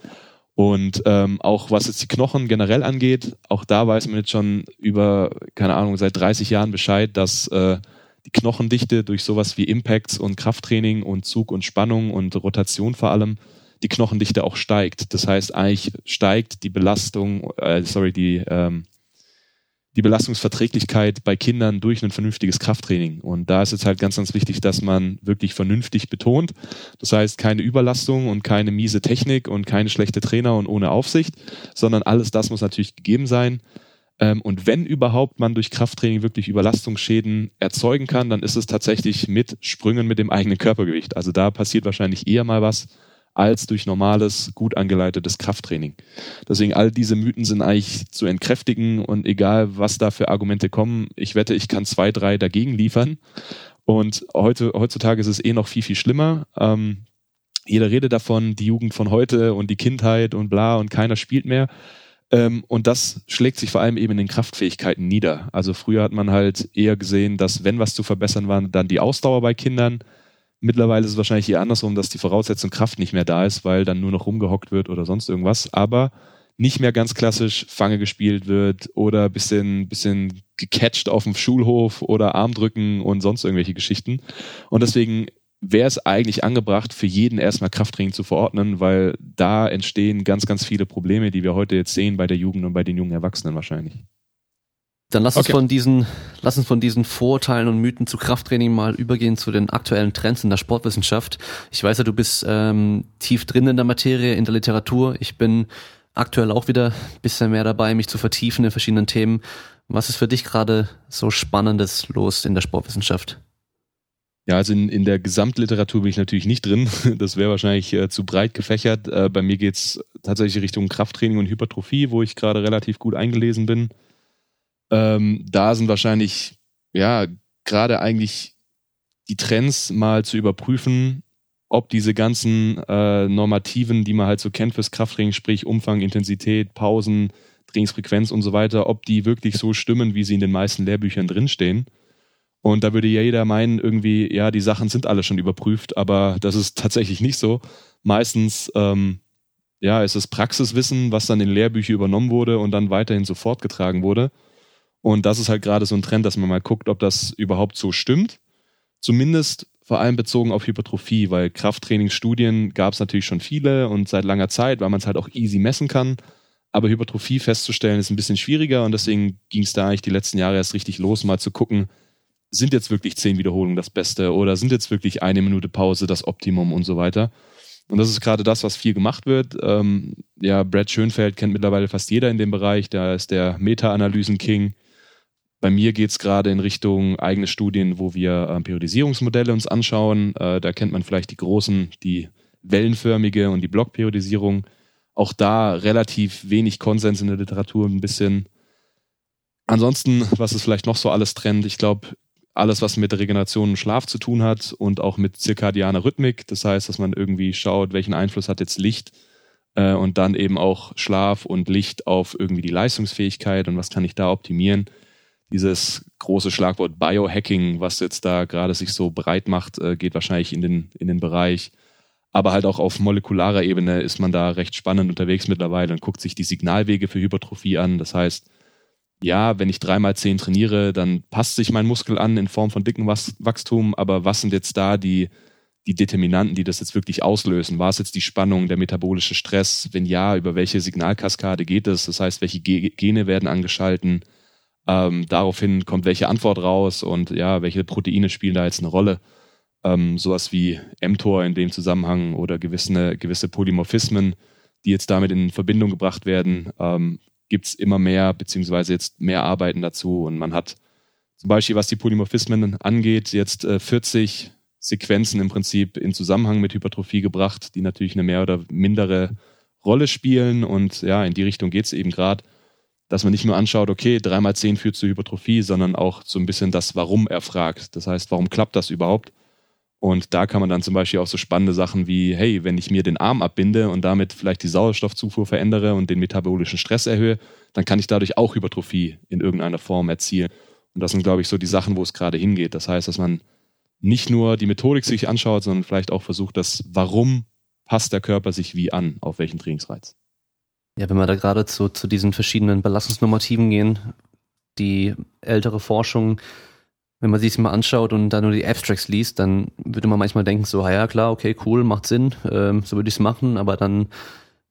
Und ähm, auch was jetzt die Knochen generell angeht, auch da weiß man jetzt schon über, keine Ahnung, seit 30 Jahren Bescheid, dass äh, die Knochendichte durch sowas wie Impacts und Krafttraining und Zug und Spannung und Rotation vor allem, die Knochendichte auch steigt. Das heißt, eigentlich steigt die Belastung, äh, sorry, die ähm, die Belastungsverträglichkeit bei Kindern durch ein vernünftiges Krafttraining. Und da ist es halt ganz, ganz wichtig, dass man wirklich vernünftig betont. Das heißt, keine Überlastung und keine miese Technik und keine schlechte Trainer und ohne Aufsicht, sondern alles das muss natürlich gegeben sein. Ähm, und wenn überhaupt man durch Krafttraining wirklich Überlastungsschäden erzeugen kann, dann ist es tatsächlich mit Sprüngen mit dem eigenen Körpergewicht. Also da passiert wahrscheinlich eher mal was, als durch normales, gut angeleitetes Krafttraining. Deswegen all diese Mythen sind eigentlich zu entkräftigen und egal, was da für Argumente kommen, ich wette, ich kann zwei, drei dagegen liefern. Und heute, heutzutage ist es eh noch viel, viel schlimmer. Ähm, jeder redet davon, die Jugend von heute und die Kindheit und bla und keiner spielt mehr. Ähm, und das schlägt sich vor allem eben in den Kraftfähigkeiten nieder. Also früher hat man halt eher gesehen, dass wenn was zu verbessern war, dann die Ausdauer bei Kindern, Mittlerweile ist es wahrscheinlich eher andersrum, dass die Voraussetzung Kraft nicht mehr da ist, weil dann nur noch rumgehockt wird oder sonst irgendwas. Aber nicht mehr ganz klassisch Fange gespielt wird oder bisschen, bisschen gecatcht auf dem Schulhof oder Armdrücken und sonst irgendwelche Geschichten. Und deswegen wäre es eigentlich angebracht, für jeden erstmal Krafttraining zu verordnen, weil da entstehen ganz, ganz viele Probleme, die wir heute jetzt sehen bei der Jugend und bei den jungen Erwachsenen wahrscheinlich. Dann lass uns von diesen, lass uns von diesen Vorurteilen und Mythen zu Krafttraining mal übergehen zu den aktuellen Trends in der Sportwissenschaft. Ich weiß ja, du bist ähm, tief drin in der Materie, in der Literatur. Ich bin aktuell auch wieder ein bisschen mehr dabei, mich zu vertiefen in verschiedenen Themen. Was ist für dich gerade so Spannendes los in der Sportwissenschaft? Ja, also in, in der Gesamtliteratur bin ich natürlich nicht drin. Das wäre wahrscheinlich äh, zu breit gefächert. Äh, bei mir geht's tatsächlich Richtung Krafttraining und Hypertrophie, wo ich gerade relativ gut eingelesen bin. Ähm, da sind wahrscheinlich, ja, gerade eigentlich die Trends mal zu überprüfen, ob diese ganzen äh, Normativen, die man halt so kennt fürs Krafttraining, sprich Umfang, Intensität, Pausen, Trainingsfrequenz und so weiter, ob die wirklich so stimmen, wie sie in den meisten Lehrbüchern drinstehen. Und da würde ja jeder meinen, irgendwie, ja, die Sachen sind alle schon überprüft, aber das ist tatsächlich nicht so. Meistens, ähm, ja, ist es Praxiswissen, was dann in Lehrbücher übernommen wurde und dann weiterhin so fortgetragen wurde. Und das ist halt gerade so ein Trend, dass man mal guckt, ob das überhaupt so stimmt. Zumindest vor allem bezogen auf Hypertrophie, weil Krafttrainingsstudien gab es natürlich schon viele und seit langer Zeit, weil man es halt auch easy messen kann. Aber Hypertrophie festzustellen ist ein bisschen schwieriger und deswegen ging es da eigentlich die letzten Jahre erst richtig los, mal zu gucken, sind jetzt wirklich zehn Wiederholungen das Beste oder sind jetzt wirklich eine Minute Pause das Optimum und so weiter. Und das ist gerade das, was viel gemacht wird. Ähm, ja, Brad Schönfeld kennt mittlerweile fast jeder in dem Bereich. Da ist der Meta-Analysen-King. Bei mir geht es gerade in Richtung eigene Studien, wo wir äh, Periodisierungsmodelle uns anschauen. Äh, da kennt man vielleicht die großen, die wellenförmige und die Blockperiodisierung. Auch da relativ wenig Konsens in der Literatur, ein bisschen. Ansonsten, was ist vielleicht noch so alles trennt? Ich glaube, alles, was mit Regeneration und Schlaf zu tun hat und auch mit zirkadianer Rhythmik. Das heißt, dass man irgendwie schaut, welchen Einfluss hat jetzt Licht äh, und dann eben auch Schlaf und Licht auf irgendwie die Leistungsfähigkeit und was kann ich da optimieren. Dieses große Schlagwort Biohacking, was jetzt da gerade sich so breit macht, äh, geht wahrscheinlich in den, in den Bereich. Aber halt auch auf molekularer Ebene ist man da recht spannend unterwegs mittlerweile und guckt sich die Signalwege für Hypertrophie an. Das heißt, ja, wenn ich dreimal zehn trainiere, dann passt sich mein Muskel an in Form von dicken Wachstum, aber was sind jetzt da die, die Determinanten, die das jetzt wirklich auslösen? War es jetzt die Spannung, der metabolische Stress? Wenn ja, über welche Signalkaskade geht es? Das heißt, welche Gene werden angeschalten? Ähm, daraufhin kommt welche Antwort raus und ja, welche Proteine spielen da jetzt eine Rolle? Ähm, sowas wie mTOR in dem Zusammenhang oder gewisse, gewisse Polymorphismen, die jetzt damit in Verbindung gebracht werden, ähm, gibt es immer mehr, beziehungsweise jetzt mehr Arbeiten dazu. Und man hat zum Beispiel, was die Polymorphismen angeht, jetzt äh, 40 Sequenzen im Prinzip in Zusammenhang mit Hypertrophie gebracht, die natürlich eine mehr oder mindere Rolle spielen. Und ja, in die Richtung geht es eben gerade, dass man nicht nur anschaut, okay, dreimal zehn führt zu Hypertrophie, sondern auch so ein bisschen das Warum erfragt. Das heißt, warum klappt das überhaupt? Und da kann man dann zum Beispiel auch so spannende Sachen wie, hey, wenn ich mir den Arm abbinde und damit vielleicht die Sauerstoffzufuhr verändere und den metabolischen Stress erhöhe, dann kann ich dadurch auch Hypertrophie in irgendeiner Form erzielen. Und das sind, glaube ich, so die Sachen, wo es gerade hingeht. Das heißt, dass man nicht nur die Methodik sich anschaut, sondern vielleicht auch versucht, das Warum passt der Körper sich wie an, auf welchen Trainingsreiz. Ja, wenn wir da gerade zu, zu diesen verschiedenen Belastungsnormativen gehen, die ältere Forschung wenn man sich mal anschaut und dann nur die Abstracts liest, dann würde man manchmal denken, so, ja klar, okay, cool, macht Sinn, ähm, so würde ich es machen, aber dann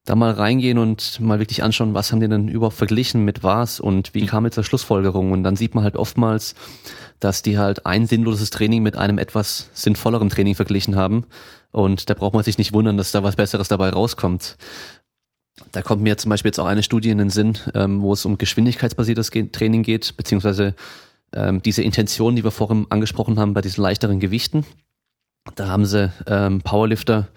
da mal reingehen und mal wirklich anschauen, was haben die denn überhaupt verglichen mit was und wie kam jetzt zur Schlussfolgerung? Und dann sieht man halt oftmals, dass die halt ein sinnloses Training mit einem etwas sinnvolleren Training verglichen haben. Und da braucht man sich nicht wundern, dass da was Besseres dabei rauskommt. Da kommt mir zum Beispiel jetzt auch eine Studie in den Sinn, ähm, wo es um geschwindigkeitsbasiertes Training geht, beziehungsweise ähm, diese Intention, die wir vorhin angesprochen haben bei diesen leichteren Gewichten. Da haben sie ähm, Powerlifter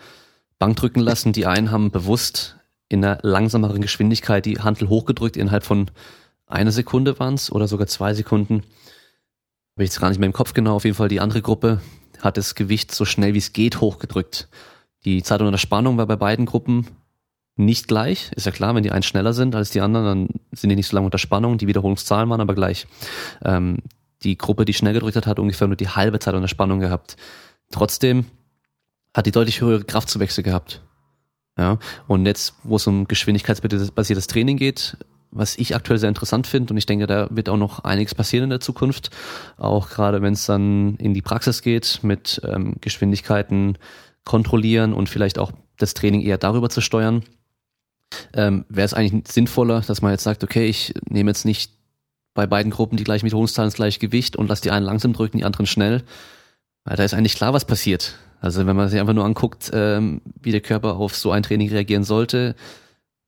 Bankdrücken lassen. Die einen haben bewusst in einer langsameren Geschwindigkeit die Hantel hochgedrückt, innerhalb von einer Sekunde waren es oder sogar zwei Sekunden. Habe ich jetzt gar nicht mehr im Kopf genau. Auf jeden Fall die andere Gruppe hat das Gewicht so schnell wie es geht hochgedrückt. Die Zeit unter Spannung war bei beiden Gruppen nicht gleich. Ist ja klar, wenn die einen schneller sind als die anderen, dann sind die nicht so lange unter Spannung. Die Wiederholungszahlen waren aber gleich. Ähm, die Gruppe, die schnell gedrückt hat, hat ungefähr nur die halbe Zeit unter Spannung gehabt. Trotzdem hat die deutlich höhere Kraftzuwächse gehabt. Ja, und jetzt, wo es um geschwindigkeitsbasiertes Training geht, was ich aktuell sehr interessant finde und ich denke, da wird auch noch einiges passieren in der Zukunft, auch gerade wenn es dann in die Praxis geht mit ähm, Geschwindigkeiten kontrollieren und vielleicht auch das Training eher darüber zu steuern ähm, wäre es eigentlich sinnvoller, dass man jetzt sagt, okay, ich nehme jetzt nicht bei beiden Gruppen die gleichen Wiederholungszahlen, das gleiche Gewicht und lasse die einen langsam drücken, die anderen schnell. Weil da ist eigentlich klar, was passiert. Also wenn man sich einfach nur anguckt, ähm, wie der Körper auf so ein Training reagieren sollte,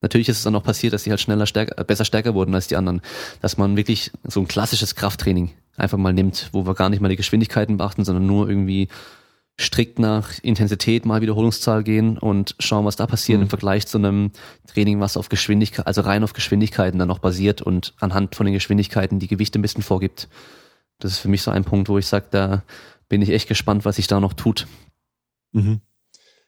Natürlich ist es dann auch passiert, dass die halt schneller, stärker, besser stärker wurden als die anderen. Dass man wirklich so ein klassisches Krafttraining einfach mal nimmt, wo wir gar nicht mal die Geschwindigkeiten beachten, sondern nur irgendwie strikt nach Intensität mal Wiederholungszahl gehen und schauen, was da passiert mhm. im Vergleich zu einem Training, was auf Geschwindigkeit, also rein auf Geschwindigkeiten dann auch basiert und anhand von den Geschwindigkeiten die Gewichte ein bisschen vorgibt. Das ist für mich so ein Punkt, wo ich sage, da bin ich echt gespannt, was sich da noch tut. Mhm.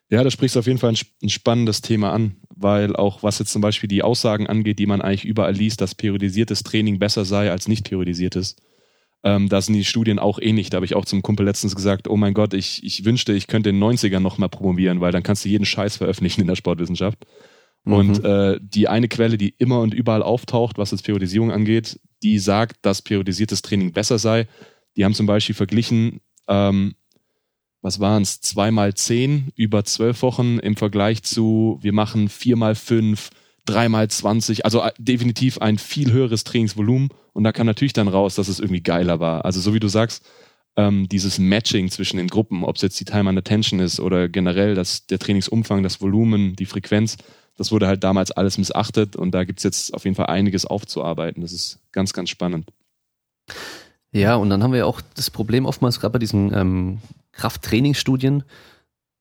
Ja, da sprichst du auf jeden Fall ein, ein, spannendes Thema an, weil auch was jetzt zum Beispiel die Aussagen angeht, die man eigentlich überall liest, dass periodisiertes Training besser sei als nicht periodisiertes. Ähm, da sind die Studien auch ähnlich. Da habe ich auch zum Kumpel letztens gesagt, oh mein Gott, ich, ich wünschte, ich könnte in den 90ern nochmal promovieren, weil dann kannst du jeden Scheiß veröffentlichen in der Sportwissenschaft. Mhm. Und äh, die eine Quelle, die immer und überall auftaucht, was das Periodisierung angeht, die sagt, dass periodisiertes Training besser sei. Die haben zum Beispiel verglichen, ähm, was waren es, zweimal zehn über zwölf Wochen im Vergleich zu, wir machen viermal fünf, dreimal zwanzig, also äh, definitiv ein viel höheres Trainingsvolumen und da kam natürlich dann raus, dass es irgendwie geiler war. Also so wie du sagst, ähm, dieses Matching zwischen den Gruppen, ob es jetzt die Time and Attention ist oder generell das, der Trainingsumfang, das Volumen, die Frequenz, das wurde halt damals alles missachtet und da gibt's jetzt auf jeden Fall einiges aufzuarbeiten. Das ist ganz, ganz spannend. Ja, und dann haben wir ja auch das Problem oftmals gerade bei diesen ähm, Krafttrainingsstudien,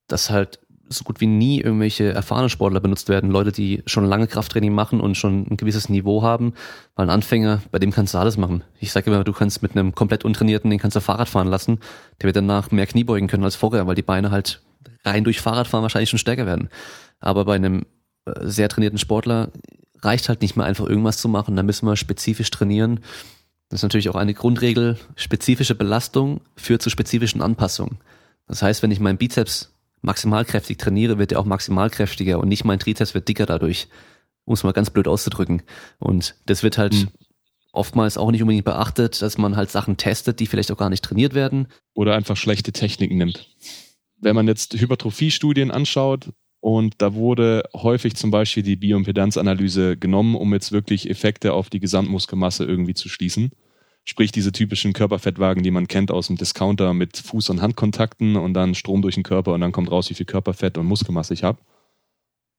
dass halt so gut wie nie irgendwelche erfahrene Sportler benutzt werden. Leute, die schon lange Krafttraining machen und schon ein gewisses Niveau haben. Weil ein Anfänger, bei dem kannst du alles machen. Ich sage immer, du kannst mit einem komplett untrainierten, den kannst du Fahrrad fahren lassen. Der wird danach mehr Knie beugen können als vorher, weil die Beine halt rein durch Fahrradfahren wahrscheinlich schon stärker werden. Aber bei einem äh, sehr trainierten Sportler reicht halt nicht mehr einfach irgendwas zu machen. Da müssen wir spezifisch trainieren. Das ist natürlich auch eine Grundregel. Spezifische Belastung führt zu spezifischen Anpassungen. Das heißt, wenn ich meinen Bizeps maximalkräftig trainiere, wird er auch maximalkräftiger und nicht mein Trizeps wird dicker dadurch. Um es mal ganz blöd auszudrücken. Und das wird halt mhm. oftmals auch nicht unbedingt beachtet, dass man halt Sachen testet, die vielleicht auch gar nicht trainiert werden. Oder einfach schlechte Techniken nimmt. Wenn man jetzt Hypertrophie-Studien anschaut, und da wurde häufig zum Beispiel die Bioimpedanzanalyse genommen, um jetzt wirklich Effekte auf die Gesamtmuskelmasse irgendwie zu schließen. Sprich diese typischen Körperfettwagen, die man kennt aus dem Discounter mit Fuß- und Handkontakten und dann Strom durch den Körper und dann kommt raus, wie viel Körperfett und Muskelmasse ich habe.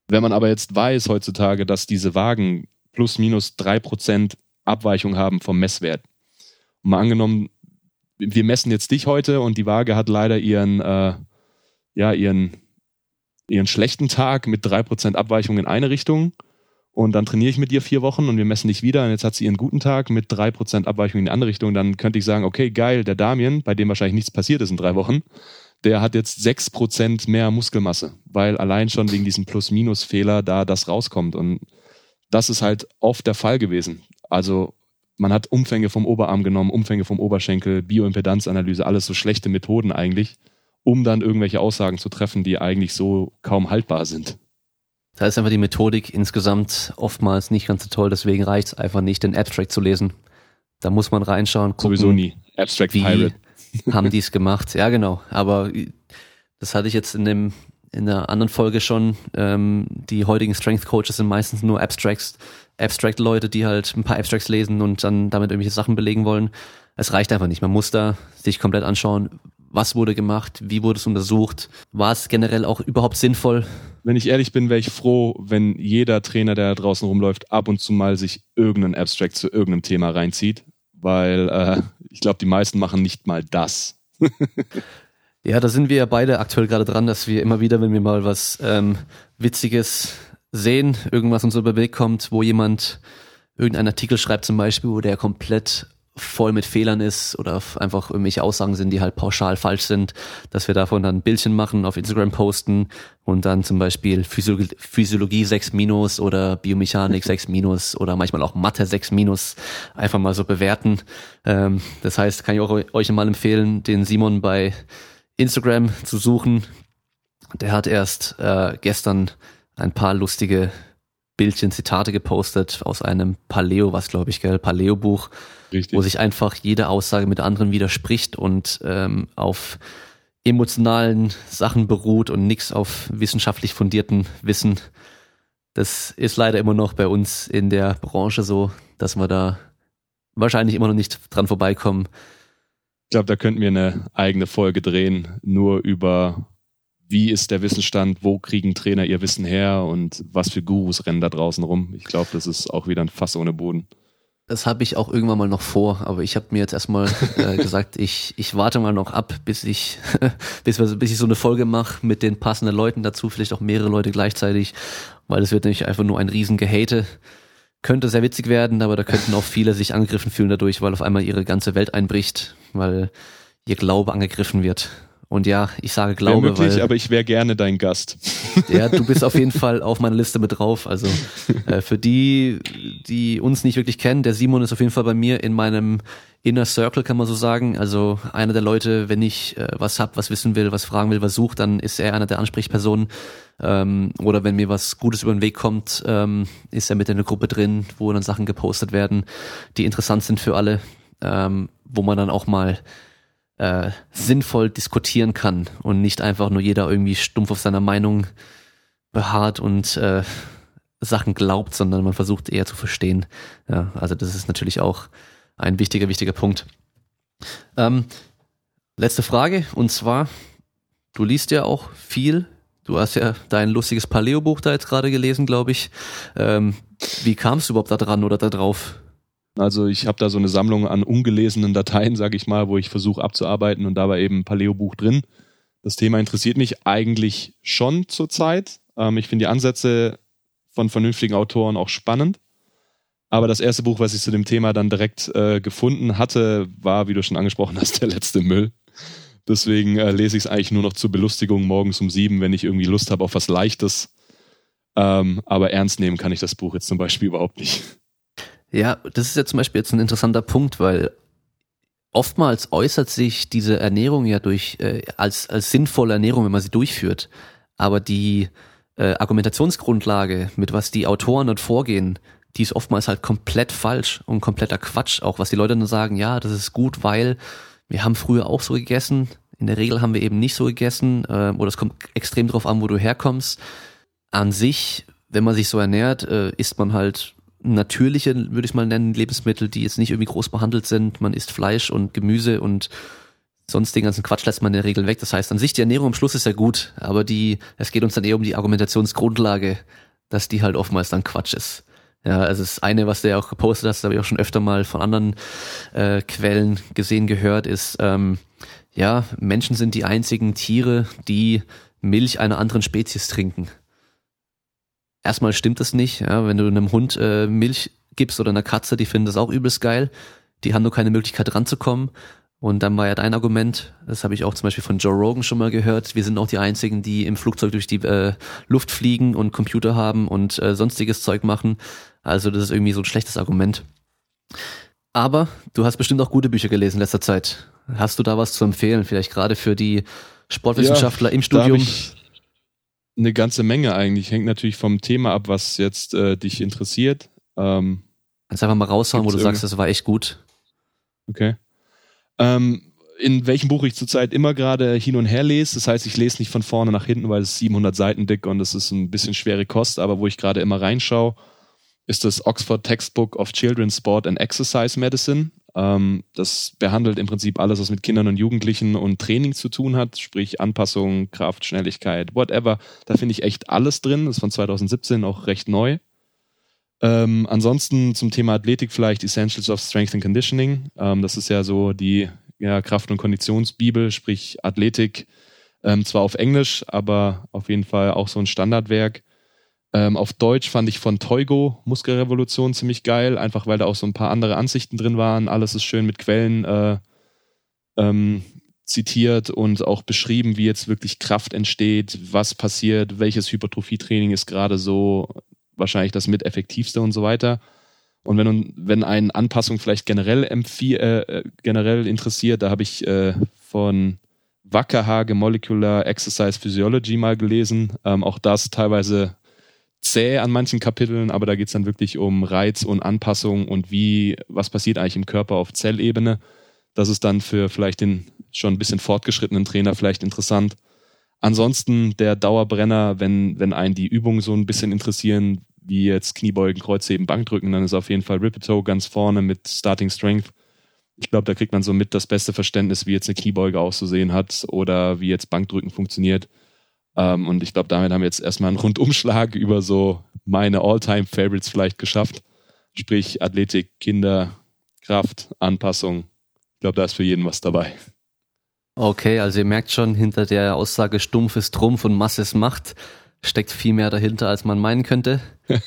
Wenn man aber jetzt weiß heutzutage, dass diese Wagen plus minus drei Prozent Abweichung haben vom Messwert. Mal angenommen, wir messen jetzt dich heute und die Waage hat leider ihren, äh, ja, ihren ihren schlechten Tag mit drei Prozent Abweichung in eine Richtung und dann trainiere ich mit dir vier Wochen und wir messen dich wieder und jetzt hat sie ihren guten Tag mit drei Prozent Abweichung in die andere Richtung, dann könnte ich sagen, okay, geil, der Damien, bei dem wahrscheinlich nichts passiert ist in drei Wochen, der hat jetzt sechs Prozent mehr Muskelmasse, weil allein schon wegen diesem Plus-Minus-Fehler da das rauskommt und das ist halt oft der Fall gewesen. Also man hat Umfänge vom Oberarm genommen, Umfänge vom Oberschenkel, Bioimpedanzanalyse, alles so schlechte Methoden eigentlich um dann irgendwelche Aussagen zu treffen, die eigentlich so kaum haltbar sind. Da ist einfach die Methodik insgesamt oftmals nicht ganz so toll, deswegen reicht es einfach nicht, den Abstract zu lesen. Da muss man reinschauen, gucken. Sowieso nie. Abstract wie Pirate. haben die es gemacht? Ja, genau. Aber das hatte ich jetzt in dem in der anderen Folge schon. Ähm, die heutigen Strength Coaches sind meistens nur Abstracts, Abstract-Leute, die halt ein paar Abstracts lesen und dann damit irgendwelche Sachen belegen wollen. Es reicht einfach nicht. Man muss da sich komplett anschauen, was wurde gemacht? Wie wurde es untersucht? War es generell auch überhaupt sinnvoll? Wenn ich ehrlich bin, wäre ich froh, wenn jeder Trainer, der da draußen rumläuft, ab und zu mal sich irgendeinen Abstract zu irgendeinem Thema reinzieht, weil äh, ich glaube, die meisten machen nicht mal das. ja, da sind wir ja beide aktuell gerade dran, dass wir immer wieder, wenn wir mal was ähm, Witziges sehen, irgendwas uns über den Weg kommt, wo jemand irgendeinen Artikel schreibt zum Beispiel, wo der komplett voll mit Fehlern ist oder einfach irgendwelche Aussagen sind, die halt pauschal falsch sind, dass wir davon dann ein Bildchen machen, auf Instagram posten und dann zum Beispiel Physiologie, Physiologie 6 minus oder Biomechanik 6 minus oder manchmal auch Mathe 6 minus einfach mal so bewerten. Ähm, das heißt, kann ich auch euch mal empfehlen, den Simon bei Instagram zu suchen. Der hat erst äh, gestern ein paar lustige Bildchen, Zitate gepostet aus einem Paleo, was glaube ich, gell, Paleo-Buch Richtig. wo sich einfach jede Aussage mit der anderen widerspricht und ähm, auf emotionalen Sachen beruht und nichts auf wissenschaftlich fundierten Wissen. Das ist leider immer noch bei uns in der Branche so, dass wir da wahrscheinlich immer noch nicht dran vorbeikommen. Ich glaube, da könnten wir eine eigene Folge drehen, nur über wie ist der Wissensstand, wo kriegen Trainer ihr Wissen her und was für Gurus rennen da draußen rum. Ich glaube, das ist auch wieder ein Fass ohne Boden. Das habe ich auch irgendwann mal noch vor, aber ich habe mir jetzt erstmal äh, gesagt, ich, ich warte mal noch ab, bis ich, bis, bis ich so eine Folge mache mit den passenden Leuten dazu, vielleicht auch mehrere Leute gleichzeitig, weil es wird nämlich einfach nur ein riesen Gehate. Könnte sehr witzig werden, aber da könnten auch viele sich angegriffen fühlen dadurch, weil auf einmal ihre ganze Welt einbricht, weil ihr Glaube angegriffen wird. Und ja, ich sage Glaube, wär möglich, weil, aber ich wäre gerne dein Gast. Ja, du bist auf jeden Fall auf meiner Liste mit drauf. Also äh, für die, die uns nicht wirklich kennen, der Simon ist auf jeden Fall bei mir in meinem Inner Circle, kann man so sagen. Also einer der Leute, wenn ich äh, was hab, was wissen will, was fragen will, was sucht, dann ist er einer der Ansprechpersonen. Ähm, oder wenn mir was Gutes über den Weg kommt, ähm, ist er mit in der Gruppe drin, wo dann Sachen gepostet werden, die interessant sind für alle, ähm, wo man dann auch mal äh, sinnvoll diskutieren kann und nicht einfach nur jeder irgendwie stumpf auf seiner Meinung beharrt und äh, Sachen glaubt, sondern man versucht eher zu verstehen. Ja, also das ist natürlich auch ein wichtiger, wichtiger Punkt. Ähm, letzte Frage und zwar, du liest ja auch viel. Du hast ja dein lustiges Paleo-Buch da jetzt gerade gelesen, glaube ich. Ähm, wie kamst du überhaupt da dran oder da drauf? Also ich habe da so eine Sammlung an ungelesenen Dateien, sage ich mal, wo ich versuche abzuarbeiten und da war eben ein Paleo-Buch drin. Das Thema interessiert mich eigentlich schon zurzeit. Ähm, ich finde die Ansätze von vernünftigen Autoren auch spannend. Aber das erste Buch, was ich zu dem Thema dann direkt äh, gefunden hatte, war, wie du schon angesprochen hast, der letzte Müll. Deswegen äh, lese ich es eigentlich nur noch zur Belustigung morgens um sieben, wenn ich irgendwie Lust habe auf was Leichtes. Ähm, aber ernst nehmen kann ich das Buch jetzt zum Beispiel überhaupt nicht. Ja, das ist ja zum Beispiel jetzt ein interessanter Punkt, weil oftmals äußert sich diese Ernährung ja durch äh, als als sinnvolle Ernährung, wenn man sie durchführt. Aber die äh, Argumentationsgrundlage, mit was die Autoren dort vorgehen, die ist oftmals halt komplett falsch und kompletter Quatsch. Auch was die Leute dann sagen, ja, das ist gut, weil wir haben früher auch so gegessen. In der Regel haben wir eben nicht so gegessen. Äh, oder es kommt extrem drauf an, wo du herkommst. An sich, wenn man sich so ernährt, äh, isst man halt natürliche, würde ich mal nennen, Lebensmittel, die jetzt nicht irgendwie groß behandelt sind. Man isst Fleisch und Gemüse und sonst den ganzen Quatsch lässt man in der Regel weg. Das heißt, an sich die Ernährung am Schluss ist ja gut, aber die, es geht uns dann eher um die Argumentationsgrundlage, dass die halt oftmals dann Quatsch ist. Ja, also das eine, was der auch gepostet das habe ich auch schon öfter mal von anderen äh, Quellen gesehen, gehört, ist, ähm, ja, Menschen sind die einzigen Tiere, die Milch einer anderen Spezies trinken erstmal stimmt das nicht. Ja, wenn du einem Hund äh, Milch gibst oder einer Katze, die finden das auch übelst geil. Die haben nur keine Möglichkeit ranzukommen. Und dann war ja dein Argument, das habe ich auch zum Beispiel von Joe Rogan schon mal gehört, wir sind auch die Einzigen, die im Flugzeug durch die äh, Luft fliegen und Computer haben und äh, sonstiges Zeug machen. Also das ist irgendwie so ein schlechtes Argument. Aber du hast bestimmt auch gute Bücher gelesen in letzter Zeit. Hast du da was zu empfehlen? Vielleicht gerade für die Sportwissenschaftler ja, im Studium? Eine ganze Menge eigentlich. Hängt natürlich vom Thema ab, was jetzt äh, dich interessiert. Ähm, Kannst einfach mal raushauen, wo du sagst, das war echt gut. Okay. Ähm, in welchem Buch ich zurzeit immer gerade hin und her lese. Das heißt, ich lese nicht von vorne nach hinten, weil es 700 Seiten dick und das ist ein bisschen schwere Kost. Aber wo ich gerade immer reinschaue, ist das Oxford Textbook of Children's Sport and Exercise Medicine. Ähm, das behandelt im Prinzip alles, was mit Kindern und Jugendlichen und Training zu tun hat, sprich Anpassung, Kraft, Schnelligkeit, whatever. Da finde ich echt alles drin. Das ist von 2017 auch recht neu. Ähm, ansonsten zum Thema Athletik vielleicht Essentials of Strength and Conditioning. Ähm, das ist ja so die ja, Kraft- und Konditionsbibel, sprich Athletik. Ähm, zwar auf Englisch, aber auf jeden Fall auch so ein Standardwerk. Ähm, auf Deutsch fand ich von Teugo Muskelrevolution ziemlich geil, einfach weil da auch so ein paar andere Ansichten drin waren. Alles ist schön mit Quellen äh, ähm, zitiert und auch beschrieben, wie jetzt wirklich Kraft entsteht, was passiert, welches Hypertrophietraining ist gerade so wahrscheinlich das mit effektivste und so weiter. Und wenn, wenn eine Anpassung vielleicht generell, äh, äh, generell interessiert, da habe ich äh, von Wackerhage Molecular Exercise Physiology mal gelesen. Ähm, auch das teilweise zäh an manchen Kapiteln, aber da geht es dann wirklich um Reiz und Anpassung und wie, was passiert eigentlich im Körper auf Zellebene. Das ist dann für vielleicht den schon ein bisschen fortgeschrittenen Trainer vielleicht interessant. Ansonsten der Dauerbrenner, wenn, wenn einen die Übungen so ein bisschen interessieren, wie jetzt Kniebeugen, Kreuzheben, Bankdrücken, dann ist auf jeden Fall Ripito ganz vorne mit Starting Strength. Ich glaube, da kriegt man so mit das beste Verständnis, wie jetzt eine Kniebeuge auszusehen hat oder wie jetzt Bankdrücken funktioniert. Ähm, und ich glaube, damit haben wir jetzt erstmal einen Rundumschlag über so meine All-Time-Favorites vielleicht geschafft. Sprich Athletik, Kinder, Kraft, Anpassung. Ich glaube, da ist für jeden was dabei. Okay, also ihr merkt schon, hinter der Aussage stumpf ist Trumpf und Masse ist Macht steckt viel mehr dahinter, als man meinen könnte.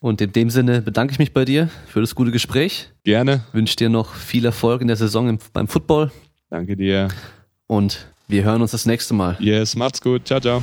und in dem Sinne bedanke ich mich bei dir für das gute Gespräch. Gerne. Wünsche dir noch viel Erfolg in der Saison im, beim Football. Danke dir. Und wir hören uns das nächste Mal. Yes, macht's gut. Ciao, ciao.